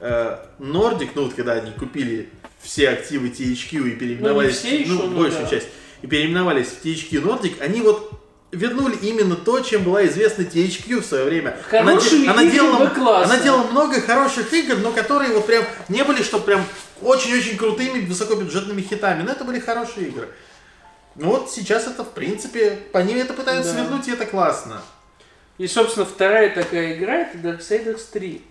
э, Nordic, ну вот когда они купили все активы THQ и переименовались, Ну, все еще, но большую да. часть, и переименовались в THQ Nordic, они вот вернули именно то, чем была известна THQ в свое время. Хорошие она, игры делала, Б-класса. она делала много хороших игр, но которые вот прям не были, что прям очень-очень крутыми высокобюджетными хитами, но это были хорошие игры. Ну вот сейчас это, в принципе, по ним это пытаются Да. вернуть, и это классно. И, собственно, вторая такая игра это Darksiders 3,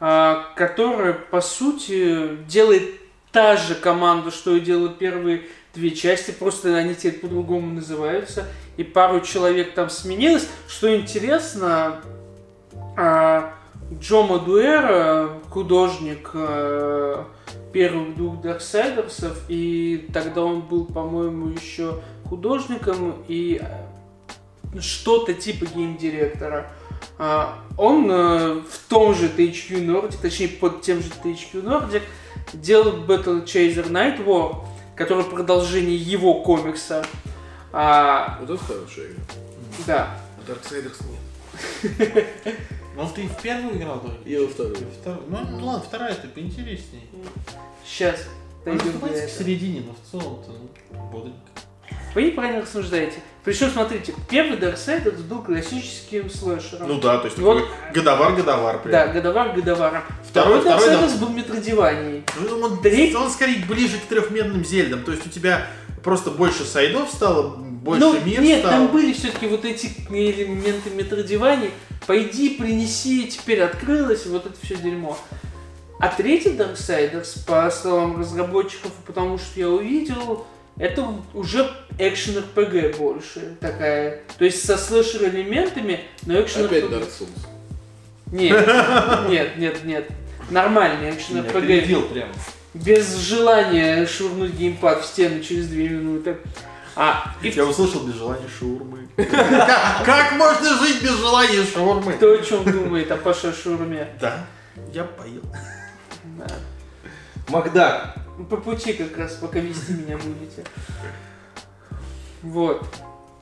а, которая, по сути, делает та же команда, что и делают первые две части, просто они теперь по-другому называются, и пару человек там сменилось. Что интересно, а, Джо Мадуэра, художник а, первых двух Дарксайдерсов, и тогда он был, по-моему, еще художником и что-то типа гейм-директора. А, Он э, в том же THQ Nordic, точнее под тем же THQ Nordic, делал Battle Chaser Night War, который продолжение его комикса. А, Вот это хорошая игра. да. А Darksiders нет. Ну ты в первую играл только? Я во вторую. Вторую. Ну, ну ладно, вторая это поинтереснее. Сейчас Она в середине, но в целом-то ну, бодренько. Вы неправильно рассуждаете. Причем, смотрите, первый Darksiders был классическим слэшером. Ну да, то есть Вот. такой годовар-годовар. Да, годовар годоваром. Второй- Второй, второй, Darksiders был метродеванией. Ну, он, Третий- он скорее ближе к трехмерным зельдам. То есть у тебя просто больше сайдов стало, больше Ну, мир нет, стало. там были все-таки вот эти элементы метродеваний. Пойди, принеси, теперь открылось, вот это все дерьмо. А третий Darksiders, по словам разработчиков, потому что я увидел, это уже экшен РПГ больше такая. То есть со слэшер элементами, но экшен Опять. Dark Souls. Нет, нет, нет, нет. Нормальный экшен опередил прям. Без желания швырнуть геймпад в стену через две минуты. А, и Я услышал без желания шаурмы. Как можно жить без желания шаурмы? кто о чем думает о Паше Шурме? Да, я поел. Да. Макдак. По пути как раз, пока вести меня будете. Вот.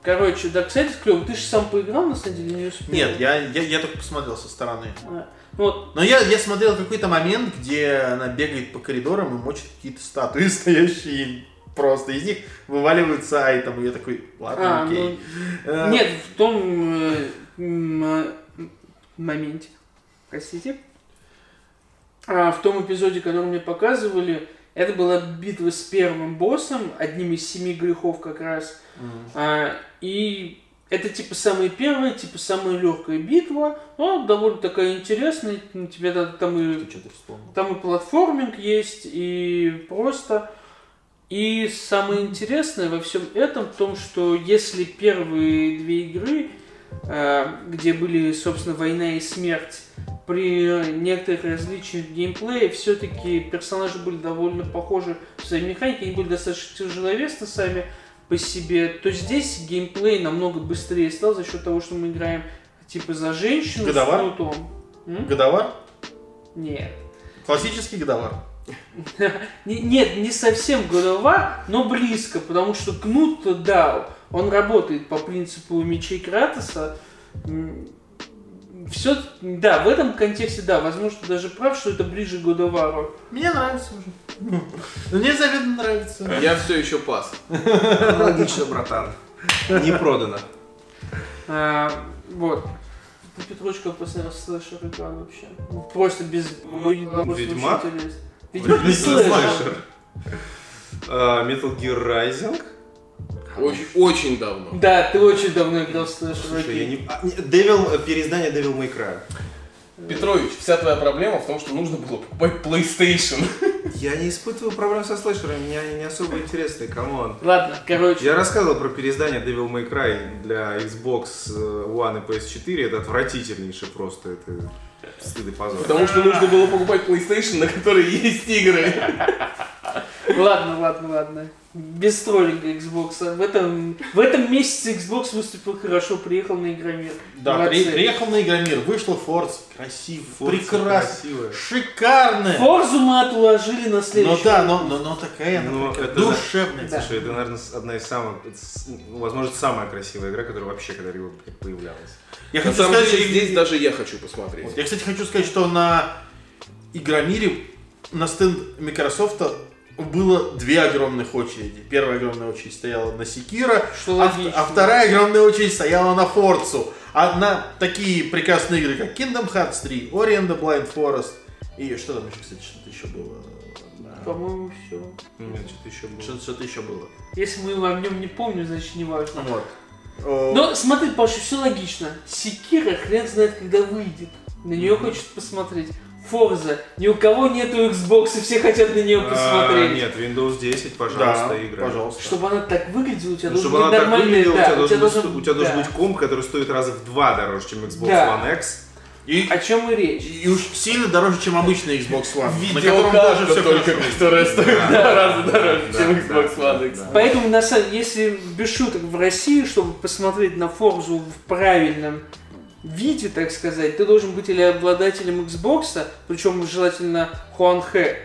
Короче, Darksiders клёвый. Ты же сам поиграл, на самом деле, не успел. Нет, я, я, я только посмотрел со стороны. А, ну Вот, Но я, я смотрел какой-то момент, где она бегает по коридорам и мочит какие-то статуи, стоящие просто. Из них вываливаются айтемы. Я такой, ладно, а, окей. ну, Э, нет, в том э, э, моменте, простите, а, в том эпизоде, который мне показывали, это была битва с первым боссом, одним из семи грехов как раз. м. А, и это типа самая первая, типа самая легкая битва, но довольно такая интересная. Ну, Тебе да- там и там и платформинг есть, и просто. И самое интересное во всем этом в том, что если первые две игры, э, где были, собственно, война и смерть, при некоторых различиях в геймплее, все-таки персонажи были довольно похожи в своей механике, они были достаточно тяжеловесны сами по себе, то здесь геймплей намного быстрее стал за счет того, что мы играем типа за женщину Годовар? с кнутом. М? Годовар? Нет. Классический годовар. Не- Нет, не совсем голова, но близко, потому что кнут, да, он работает по принципу мечей Кратоса. Все, да, в этом контексте, да, возможно, ты даже прав, что это ближе к Годовару. Мне нравится уже. Ну, Мне завидно нравится. Я все еще пас. Логично, братан. Не продано. А, вот. Последний раз слэшер играл вообще. Ну, Просто без... Ведьмак? Интересно. Видимо, не слышал. Слэшер. А, Metal Gear Rising. Очень, очень давно. Да, ты очень давно играл в слэшер. Слушай, я не... а, не- Devil, э, переиздание Devil May Cry. Петрович, вся твоя проблема в том, что нужно было покупать PlayStation. Я не испытываю проблем со слэшерами, меня они не особо интересны, come on. Ладно, короче. Я рассказывал про переиздание Devil May Cry для Xbox э, One и PS4, это отвратительнейшее просто, это стыд и позор. Потому что нужно было покупать PlayStation, на которой есть игры. Ладно, ладно, ладно. Без троллинга Xbox. В этом, в этом месяце Xbox выступил хорошо, приехал на Игромир. Да, Молодцы. при- приехал на Игромир, вышла Forza, красиво, Forza прекрасно, красивая. шикарная. Форзу мы отложили на следующий. Ну да, но, но, но такая она Ну, это- душевная. Да. Слушай, это, наверное, одна из самых, возможно, самая красивая игра, которая вообще когда-либо появлялась. Я На хочу самом сказать, деле, здесь даже я хочу посмотреть. Я, кстати, хочу сказать, что на Игромире на стенд Microsoft было две огромных очереди. Первая огромная очередь стояла на Секира, Что а, а вторая огромная очередь стояла на Форцу. А на такие прекрасные игры, как Kingdom Hearts 3, Ori and the Blind Forest и что там еще, кстати, что-то еще было. По-моему, все. Нет, что-то еще было. Что- Что-то еще было. Если мы о нем не помним, значит не важно. Вот. Но смотри, Паша, все логично. Секира хрен знает, когда выйдет. На нее хочет посмотреть. Форза. Ни у кого нету Xbox, и все хотят на нее А, посмотреть. нет, Windows 10, пожалуйста, да, игра. пожалуйста. Чтобы она так выглядела, у тебя Ну, должен чтобы быть она так нормальный... выглядела, у да, тебя должен, быть, должен- у тебя должен да. быть комп, который стоит раза в два дороже, чем Xbox Да. One X. И, О чем и речь. и уж сильно дороже, чем обычный Xbox One. на котором Видеокарта тоже все только, хорошо. которая стоит в два раза дороже, Да, чем да, Xbox да, One X. да. Поэтому, на самом если без шуток в России, чтобы посмотреть на Форзу в правильном виде, так сказать, ты должен быть или обладателем Xbox, причем желательно Хуанхэ,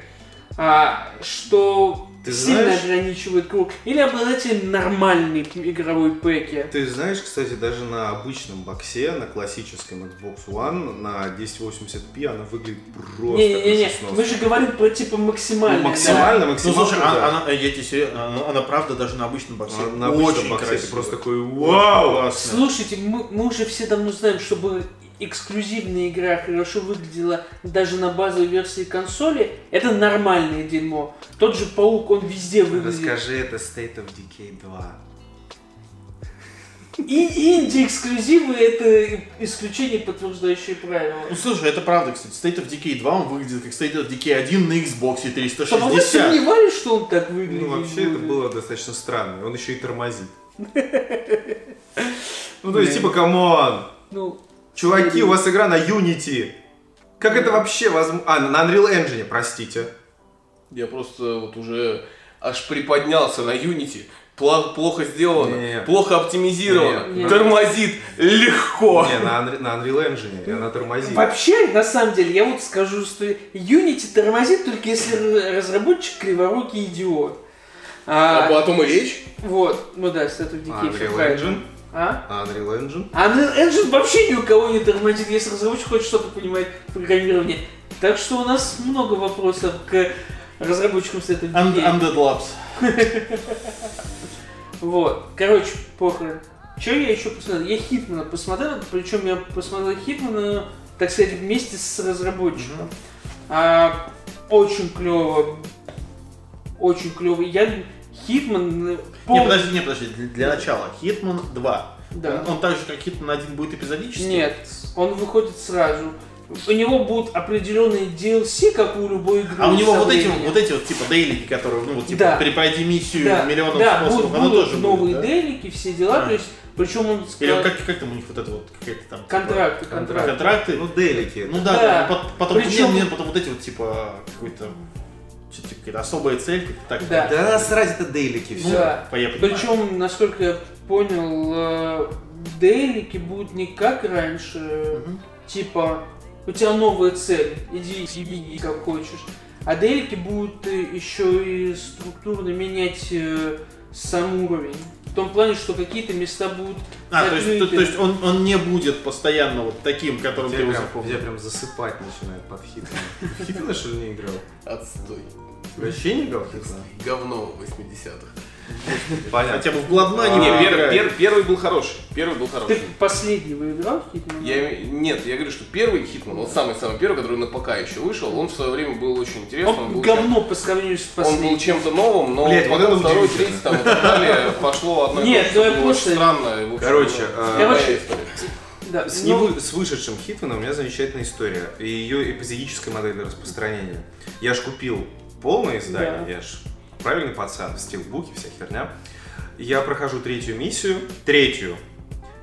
а, что Ты сильно знаешь- ограничивает круг, или обладателем нормальной игровой пэки. Ты знаешь, кстати, даже на обычном боксе, на классическом Xbox One, на 1080p она выглядит просто Не-не-не, мы же говорим про типа максимально. Ну, максимально, Ну, максимально, слушай, да. а- она, я тебе серьезно, она, она правда даже на обычном боксе А на обычном очень боксе красивая. ты просто такой вау! классная. Слушайте, мы, мы уже все давно знаем, чтобы эксклюзивная игра хорошо выглядела даже на базовой версии консоли, это нормальное дерьмо. Тот же паук, он везде выглядит. Расскажи, это State of Decay 2. И инди-эксклюзивы это исключение, подтверждающее правило. Ну слушай, это правда, кстати. State of Decay 2, он выглядит как State of Decay 1 на Xbox Чтобы вы 360. сомневались, что он так выглядит? Ну, вообще, это было достаточно странно. Он еще и тормозит. Ну, то есть, типа, come on! Ну, Чуваки, у вас игра на Unity. Как это вообще возможно? А, на Unreal Engine, простите. Я просто вот уже аж приподнялся на Unity. Пла- плохо сделано, Не-не-не. плохо оптимизировано, Не-не. тормозит легко. Не, на, Unre- на Unreal Engine, она тормозит. Вообще, на самом деле, я вот скажу, что Unity тормозит только если разработчик криворукий идиот. А А, потом и речь. вот, ну да, Decay, всё Unreal. Engine? А? А Unreal Engine? Unreal Engine вообще ни у кого не тормозит, если разработчик хоть что-то понимает в программировании. Так что у нас много вопросов к разработчикам State of Un-. Undead Labs. Вот, короче, похрен. Что я еще посмотрел? Я Хитмана посмотрел, причем я посмотрел Хитмана, так сказать, вместе с разработчиком. А, очень клево. Очень клево. Я Хитман... э, Не, пол- подожди, не, подожди. Для, для начала. Hitman 2. Да. Он, он так же, как Hitman 1 будет эпизодический? Нет, он выходит сразу. У него будут определенные DLC, как у любой игры. А у него вот эти, вот эти вот типа дейлики, которые, ну вот типа Да. перепройди миссию да, миллионом да, способов, будут, оно будут тоже новые будет, да? делики, все дела, Да. то есть, причем он Или как, как там у них вот это вот какая-то там... типа, контракты, контракты. контракты. Ну, делики. Ну да, Да. да, пот- потом, Причем- нет, нет, потом вот эти вот типа какой-то что-то какая-то особая цель, как так. Да. Да насрать, это делики, Ну, все. Да. я понимаю. Причем, насколько я понял, э, дейлики будут не как раньше, Мгм. типа, у тебя новая цель, иди иди как хочешь. А дейлики будут э, еще и структурно менять э, сам уровень. В том плане, что какие-то места будут А, то есть, то, то есть он, он не будет постоянно вот таким, которым ты Тебя его прям, запомнил. тебя прям засыпать начинает под Хитман. Хитман, что ли, не играл? Отстой. Ты вообще не играл в Hitman? Говно 80-х. Понятно. Хотя бы в Blood Money Не, не пер- пер- первый был хороший. Первый был Ты хороший. последний выиграл Hitman? Я, нет, я говорю, что первый Хитман, вот самый-самый первый, который на ПК еще вышел, он в свое время был очень интересным. Он был говно по сравнению с чем- он был последним. чем-то новым, но Блядь, вот потом это второй, третий там и так далее пошло одно Нет, ну я просто- странно. общем, Короче, ну, Короче, история. Да, С, ну, невы- с вышедшим Хитманом у меня замечательная история. И ее эпизодическая модель распространения. Я ж купил полное издание, Да. я ж правильный пацан, в стилбуке, вся херня. Я прохожу третью миссию, третью,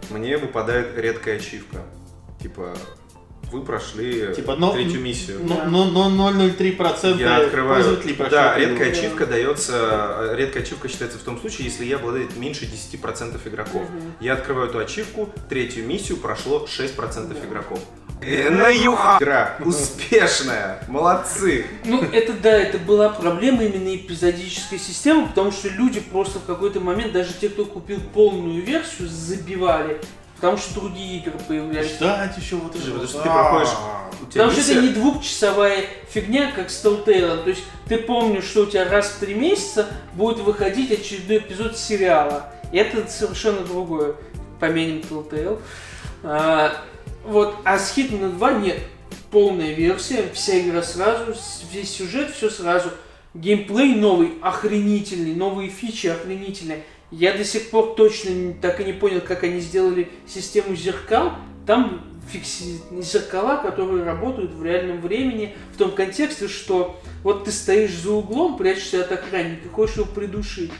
мне выпадает редкая ачивка. Типа, вы прошли Типа, но- третью миссию. Ну, ну, ну, 0,03% Я открываю. пользователей прошли Да, редкая игру. ачивка дается. э, Редкая ачивка считается в том случае, если я обладаю меньше 10% игроков. Я открываю эту ачивку, третью миссию прошло 6% игроков. Э, на юха! Игра успешная, молодцы. Ну, это да, это была проблема именно эпизодической системы, потому что люди просто в какой-то момент, даже те, кто купил полную версию, забивали, потому что другие игры появлялись. Ждать еще вот это. Потому вот. что ты проходишь, А. Потому что это не двухчасовая фигня, как с Telltale. То есть ты помнишь, что у тебя раз в три месяца будет выходить очередной эпизод сериала. И это совершенно другое. Поменим Telltale. Вот, а с Hitman 2 нет. Полная версия, вся игра сразу, весь сюжет, все сразу. Геймплей новый, охренительный, новые фичи охренительные. Я до сих пор точно так и не понял, как они сделали систему зеркал. Там фикси... зеркала, которые работают в реальном времени, в том контексте, что вот ты стоишь за углом, прячешься от охранника, хочешь его придушить.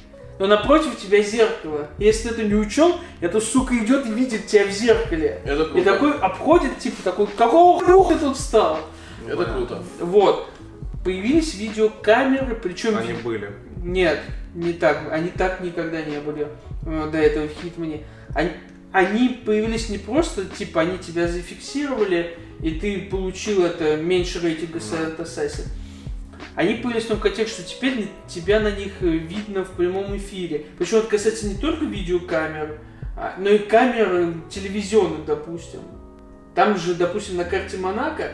Но напротив тебя зеркало. Если ты это не учел, эта сука идет и видит тебя в зеркале. Это И круто. такой обходит, типа такой, какого хуя ты тут встал? Это круто. Вот. Появились видеокамеры, причем... Они были. Нет, не так. Они так никогда не были э, до этого в Хитмане. Они, они появились не просто, типа, они тебя зафиксировали, и ты получил это меньше рейтинга Silent Assassin. Они появились в том контексте, что теперь тебя на них э, видно в прямом эфире. Причем это касается не только видеокамер, а, но и камер телевизионных, допустим. Там же, допустим, на карте Монако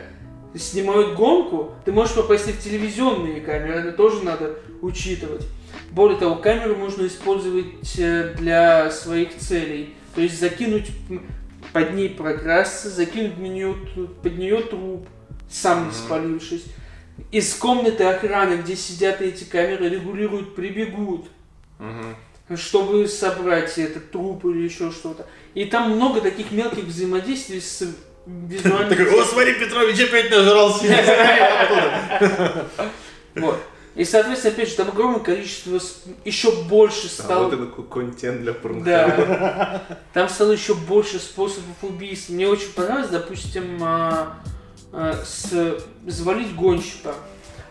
снимают гонку, ты можешь попасть и в телевизионные камеры, это тоже надо учитывать. Более того, камеру можно использовать э, для своих целей. То есть закинуть под ней прокрасться, закинуть на нее, под нее труп, сам не спалившись. Из комнаты охраны, где сидят эти камеры, регулируют, прибегут чтобы собрать этот труп или еще что-то. И там много таких мелких взаимодействий с визуальным... Такой, о, смотри, Петрович опять нажрался. не знаю откуда». Вот. И, соответственно, опять же, там огромное количество, еще больше А стало... вот это контент для порнхаба. Да. Там стало еще больше способов убийств. Мне очень понравилось, допустим, а, а, с, завалить гонщика.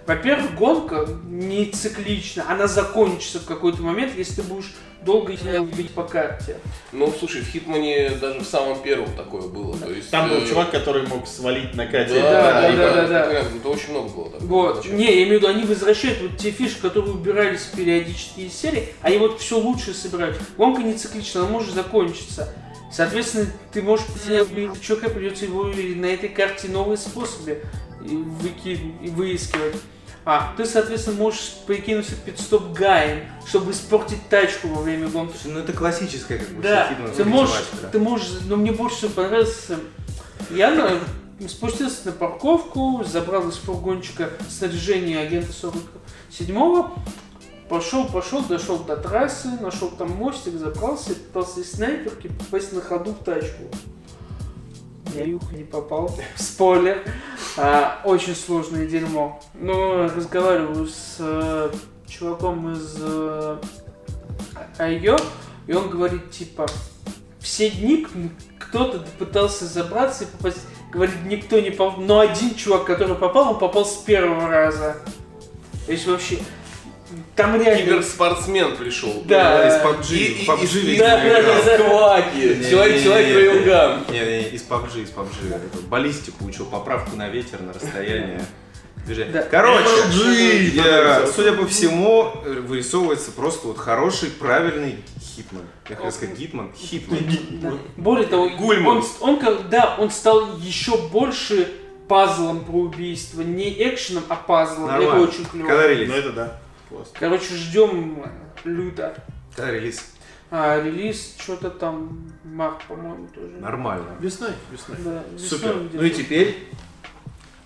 Во-первых, гонка не циклична, она закончится в какой-то момент, если ты будешь долго бить по карте. Ну, слушай, в Хитмане даже в самом первом такое было. То есть, Там был э, чувак, который мог свалить на Да, Кате. да, да, да, да, да, да. да. Это очень много было такого. Вот. Не, я имею в виду, они возвращают вот те фишки, которые убирались периодически из серии, они вот все лучше собирают. Гонка не циклична, она может закончиться. Соответственно, ты можешь потерять чувака, придется его и на этой карте новые способы выки- выискивать. А, ты, соответственно, можешь прикинуться пидстоп гаем, чтобы испортить тачку во время гонки. Ну это классическая как бы Да, ты можешь, тематика. ты можешь, но мне больше всего понравилось, я на- спустился на парковку, забрал из фургончика снаряжение агента 47-го, пошел, пошел, дошел до трассы, нашел там мостик, забрался, пытался из снайперки попасть на ходу в тачку. Я юх не попал. Спойлер. А, очень сложное дерьмо. Но разговариваю с э, чуваком из э, Айо, и он говорит, типа, все дни кто-то пытался забраться и попасть. Говорит, никто не попал. Но один чувак, который попал, он попал с первого раза. То есть вообще... Там реально... Киберспортсмен пришел. Да. Из PUBG. И- и- PUBG и- видимо, да, да, да. Скваки. Человек, человек Railgun. Не, не, из PUBG, из PUBG. Это Баллистику учил, поправку на ветер, на расстояние. движения. Да. Короче, MLG. я, судя по всему, вырисовывается просто вот хороший, правильный хитман. Я хотел сказать гитман, хитман. Да. Более того, Гульман. он, он, да, он стал еще больше пазлом про убийство. Не экшеном, а пазлом. Это Нормально. очень клево. Когда релиз? Ну это да. Классно. Короче, ждем люто. Да, релиз. А релиз что-то там март, по-моему, тоже. Нормально. Весной, весной. Да, весной Супер. Ну и теперь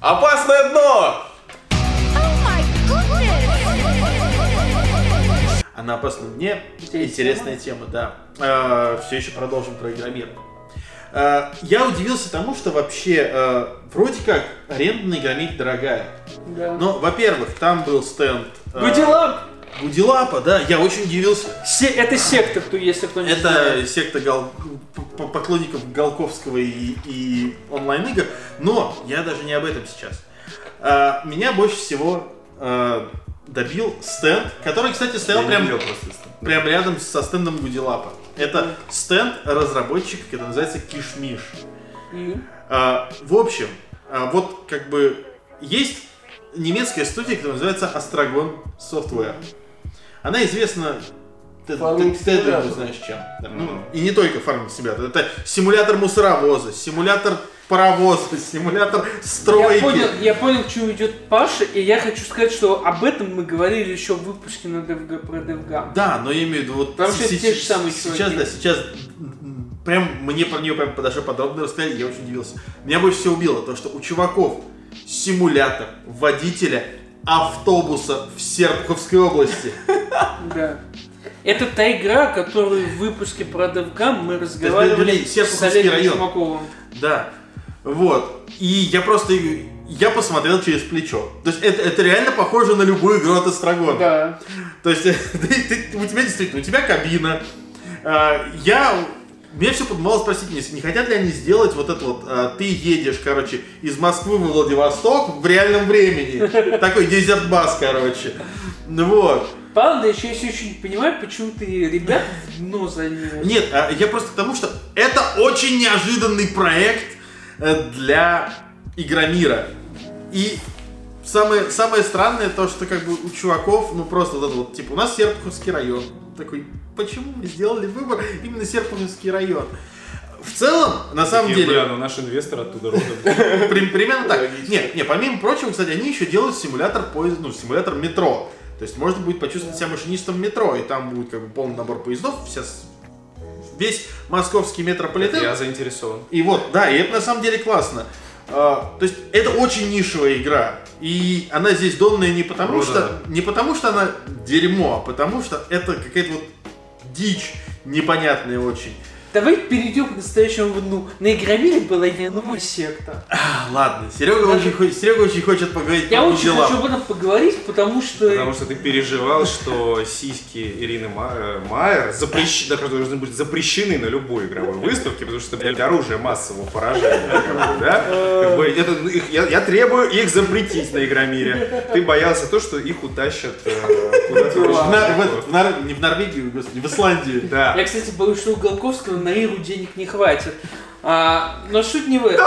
Опасное дно! А на опасном дне есть интересная тема, да. все еще продолжим про Игромир. Э, я удивился тому, что вообще э, вроде как аренда на Игромире дорогая. Да. Но, во-первых, там был стенд э, Гудилап! Гудилапа, да, я очень удивился. Се- это секта, кто, если кто не Это знает. секта гал- п- п- поклонников Галковского и, и онлайн-игр. Но я даже не об этом сейчас. А, меня больше всего а, добил стенд, который, кстати, стоял Я это. прям рядом со стендом Гудилапа. Это стенд разработчика, который называется Кишмиш. А, в общем, а, вот как бы есть немецкая студия, которая называется Astragon Software. Она известна ты, знаешь чем. Да, ну, и не только фарминг симулятор. Это симулятор мусоровоза, симулятор паровоза, симулятор стройки. Я понял, я понял, к чему идет Паша, и я хочу сказать, что об этом мы говорили еще в выпуске на DevG, про DevGam. Да, но я имею в виду вот Потому что те же самые сейчас, чуваки. да, сейчас прям мне про нее прям подошли подробно рассказали, я очень удивился. Меня больше всего убило то, что у чуваков симулятор водителя автобуса в Серпуховской области. Да. Это та игра, которую в выпуске про DevGam мы разговаривали с Олегом. Чумаковым. Да. Вот. И я просто я посмотрел через плечо. То есть это, это реально похоже на любую игру от Эстрагона. Да. То есть ты- ты- у тебя действительно, у тебя кабина. А, Я меня все подмало спросить, не, хотят ли они сделать вот это вот, а, ты едешь, короче, из Москвы в Владивосток в реальном времени. Такой дезерт-бас, короче. Ну вот. Правда, еще я все еще не понимаю, почему ты ребят в дно занес. Нет, а, я просто к тому, что это очень неожиданный проект для Игромира. И самое, самое странное то, что как бы у чуваков, ну просто вот это вот, типа, у нас Серпуховский район. Такой, почему мы сделали выбор именно Серпуховский район? В целом, на самом Такие, деле, Бля, ну наш инвестор оттуда родом. При- примерно так. Нет, не, помимо прочего, кстати, они еще делают симулятор поезда, ну, симулятор метро. То есть можно будет почувствовать себя машинистом метро, и там будет как бы полный набор поездов, вся весь московский метрополитен. Я заинтересован. И вот, да, и это на самом деле классно. А, то есть это очень нишевая игра. И она здесь донная не потому, Продана. что не потому, что она дерьмо, а потому что это какая-то вот дичь непонятная очень. Давай перейдем к настоящему дну. На Игромире была новая секта. А, ладно, Серега очень, хо- Серега очень хочет поговорить Я про очень дела. хочу об этом поговорить, потому что... Потому что ты переживал, что сиськи Ирины Ма- Майер запрещ- должны быть запрещены на любой игровой выставке, потому что это блядь, оружие массового поражения. да? Это, ну, их- я, я требую их запретить на Игромире. Ты боялся то, что их утащат э, куда-то не в Норвегию, господи, в Исландию. Да. Я, кстати, боюсь, что у Голковского на Иру денег не хватит. А, но суть не в этом.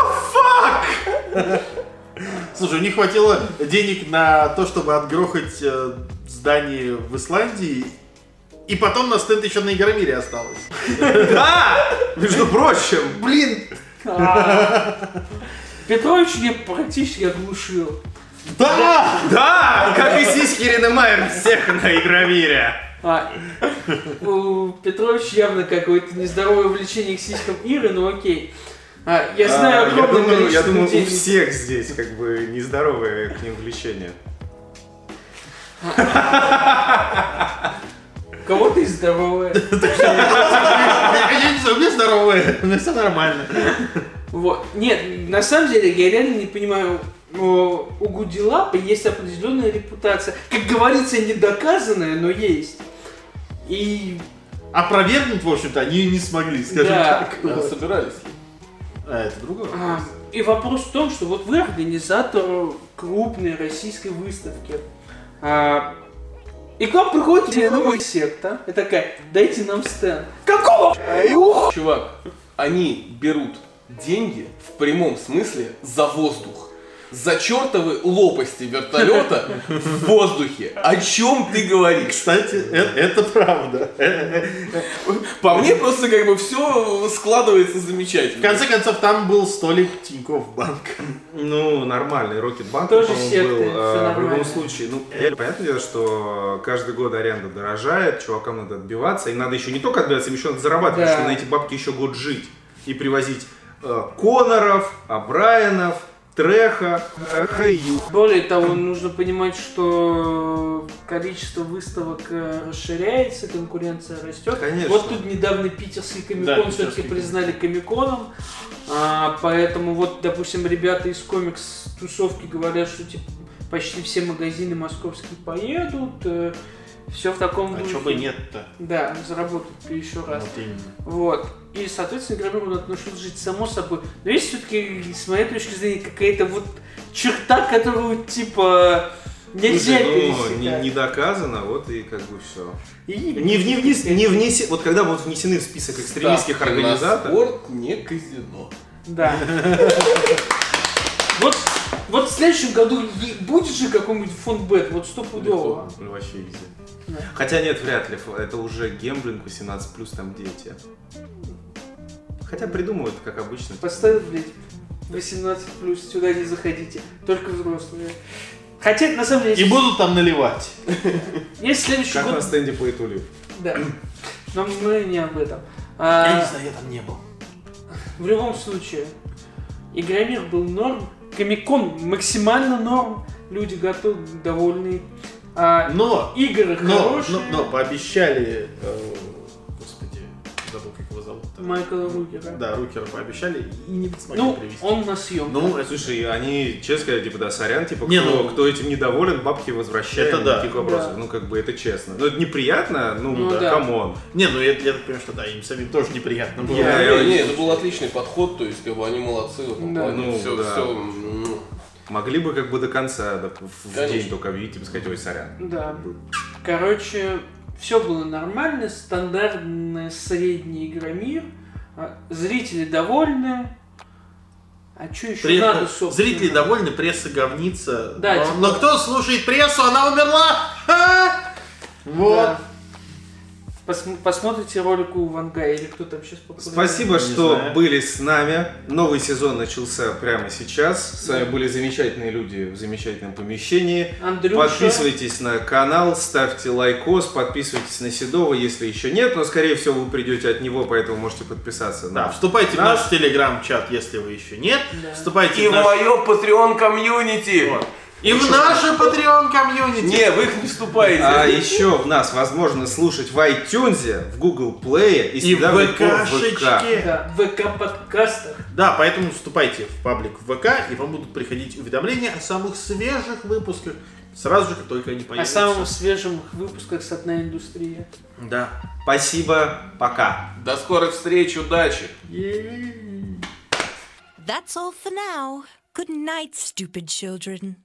Слушай, у них хватило денег на то, чтобы отгрохать э, здание в Исландии, и потом на стенд еще на Игромире осталось. Да! Между прочим, блин, А. Петрович мне практически оглушил. Да! да! Как и сиськи Майер всех на Игромире. А, у Петрович явно какое-то нездоровое влечение к сиськам Иры, но окей. А, я знаю А, я огромное думаю, я количество думаю, у людей. всех здесь как бы нездоровое к ним влечение. У кого-то и здоровое. Я не знаю, у меня здоровые, у меня все нормально. Вот. Нет, на самом деле, я реально не понимаю, но у Гудилапа есть определенная репутация. Как говорится, недоказанная, но есть. И Опровергнуть, в общем-то, они не смогли, скажем Да. так. Да, собирались. А, это другое. А, И вопрос в том, что вот вы организатор крупной российской выставки. А, И к вам приходит новая секта и такая, дайте нам стенд. Какого? Чувак, они берут деньги в прямом смысле за воздух. За чертовы лопасти вертолета в воздухе. О чем ты говоришь? Кстати, э- это правда. По мне просто как бы все складывается В замечательно. конце концов, там был столик Тинькофф банк. Ну, нормальный Рокетбанк, Тоже по-моему, секты, был. А, В любом случае, ну, понятное дело, что каждый год аренда дорожает, чувакам надо отбиваться, и надо еще не только отбиваться, им еще надо зарабатывать, Да. потому что на эти бабки еще год жить. И привозить э, Коноров, Абрайанов, Треха, э, Хэйю. Более того, нужно понимать, что количество выставок э, расширяется, конкуренция растет. Конечно. Вот тут недавно питерский Да, комикон все-таки питерский. признали комиконом. А, поэтому вот, допустим, ребята из комикс-тусовки говорят, что типа, почти все магазины московские поедут. все в таком А духе. что бы нет-то? Да, заработать еще раз. Вот именно. Вот. И, соответственно, игромиру надо научиться жить само собой. Но есть все-таки, с моей точки зрения, какая-то вот черта, которую, типа, нельзя Слушай, ну, не, не доказано, вот и как бы все. И- Не, не, вниз, не внеси, вот когда будут внесены в список экстремистских Ставки на организаторов, спорт не казино. Да. Вот, вот в следующем году будет же какой-нибудь фонд бет, вот стопудово. Ну, вообще везде. Да. Хотя нет, вряд ли. Это уже гемблинг 18 плюс там дети. Хотя придумывают, как обычно. Поставят, блядь, 18 плюс, сюда не заходите, только взрослые. Хотя, на самом деле, И будут там наливать. есть следующий Как год... на стенде по Итулю. Да. Но мы не об этом. Я А, не знаю, я там не был. В любом случае, Игромир был норм, Комикон максимально норм, люди готовы, довольны. А, Но, игры но, хорошие. но, но пообещали, э, Майкла Рукера. Да, Рукера пообещали и не смогли Ну, привести. он на съемках. Ну, Слушай, они честно сказали, типа, да, сорян, типа, Не, кто, ну- кто этим недоволен, бабки возвращаем, Это да. никаких вопросов. Да. Ну, как бы, это честно. Ну, это неприятно, ну, Ну, да, да. come on. Не, ну я, я так понимаю, что да, им самим тоже неприятно было. Я- Не, я- не, это был отличный подход, то есть как бы они молодцы в этом Да. плане. Ну, все, да. все, ну, Могли бы, как бы, до конца, да, в Конечно. день-то кое-видеть, типа, сказать, ой, сорян. Да. Короче, все было нормально, стандартный средний игромир. А, Зрители довольны. А что еще При- надо, собственно? Зрители довольны, пресса говнится. Да, но, типа- но кто слушает прессу, она умерла! Вот. Да. Посм- посмотрите ролик у Ванга или кто там сейчас популярный. Спасибо, что знаю. были с нами. Новый сезон начался прямо сейчас. С вами были замечательные люди в замечательном помещении. Андрюша. Подписывайтесь на канал, ставьте лайкос, подписывайтесь на Седова, если еще нет, но скорее всего вы придете от него, поэтому можете подписаться Да, на вступайте в Нас- наш телеграм-чат, если вы еще нет. Да. Вступайте И в в наш... мое Patreon community. Вот. И в наше Patreon комьюнити. Не, вы их не вступаете. А еще в нас возможно слушать в iTunes, в Google Play и, И в всегда в ВК. ВКшечке. Да, в ВК-подкастах. Да, поэтому вступайте в паблик в ВК, и вам будут приходить уведомления о самых свежих выпусках, сразу же, как только они О появятся. самых свежих выпусках с одной индустрии. Да. Спасибо, пока. До скорых встреч, удачи. That's all for now. Good night, stupid children.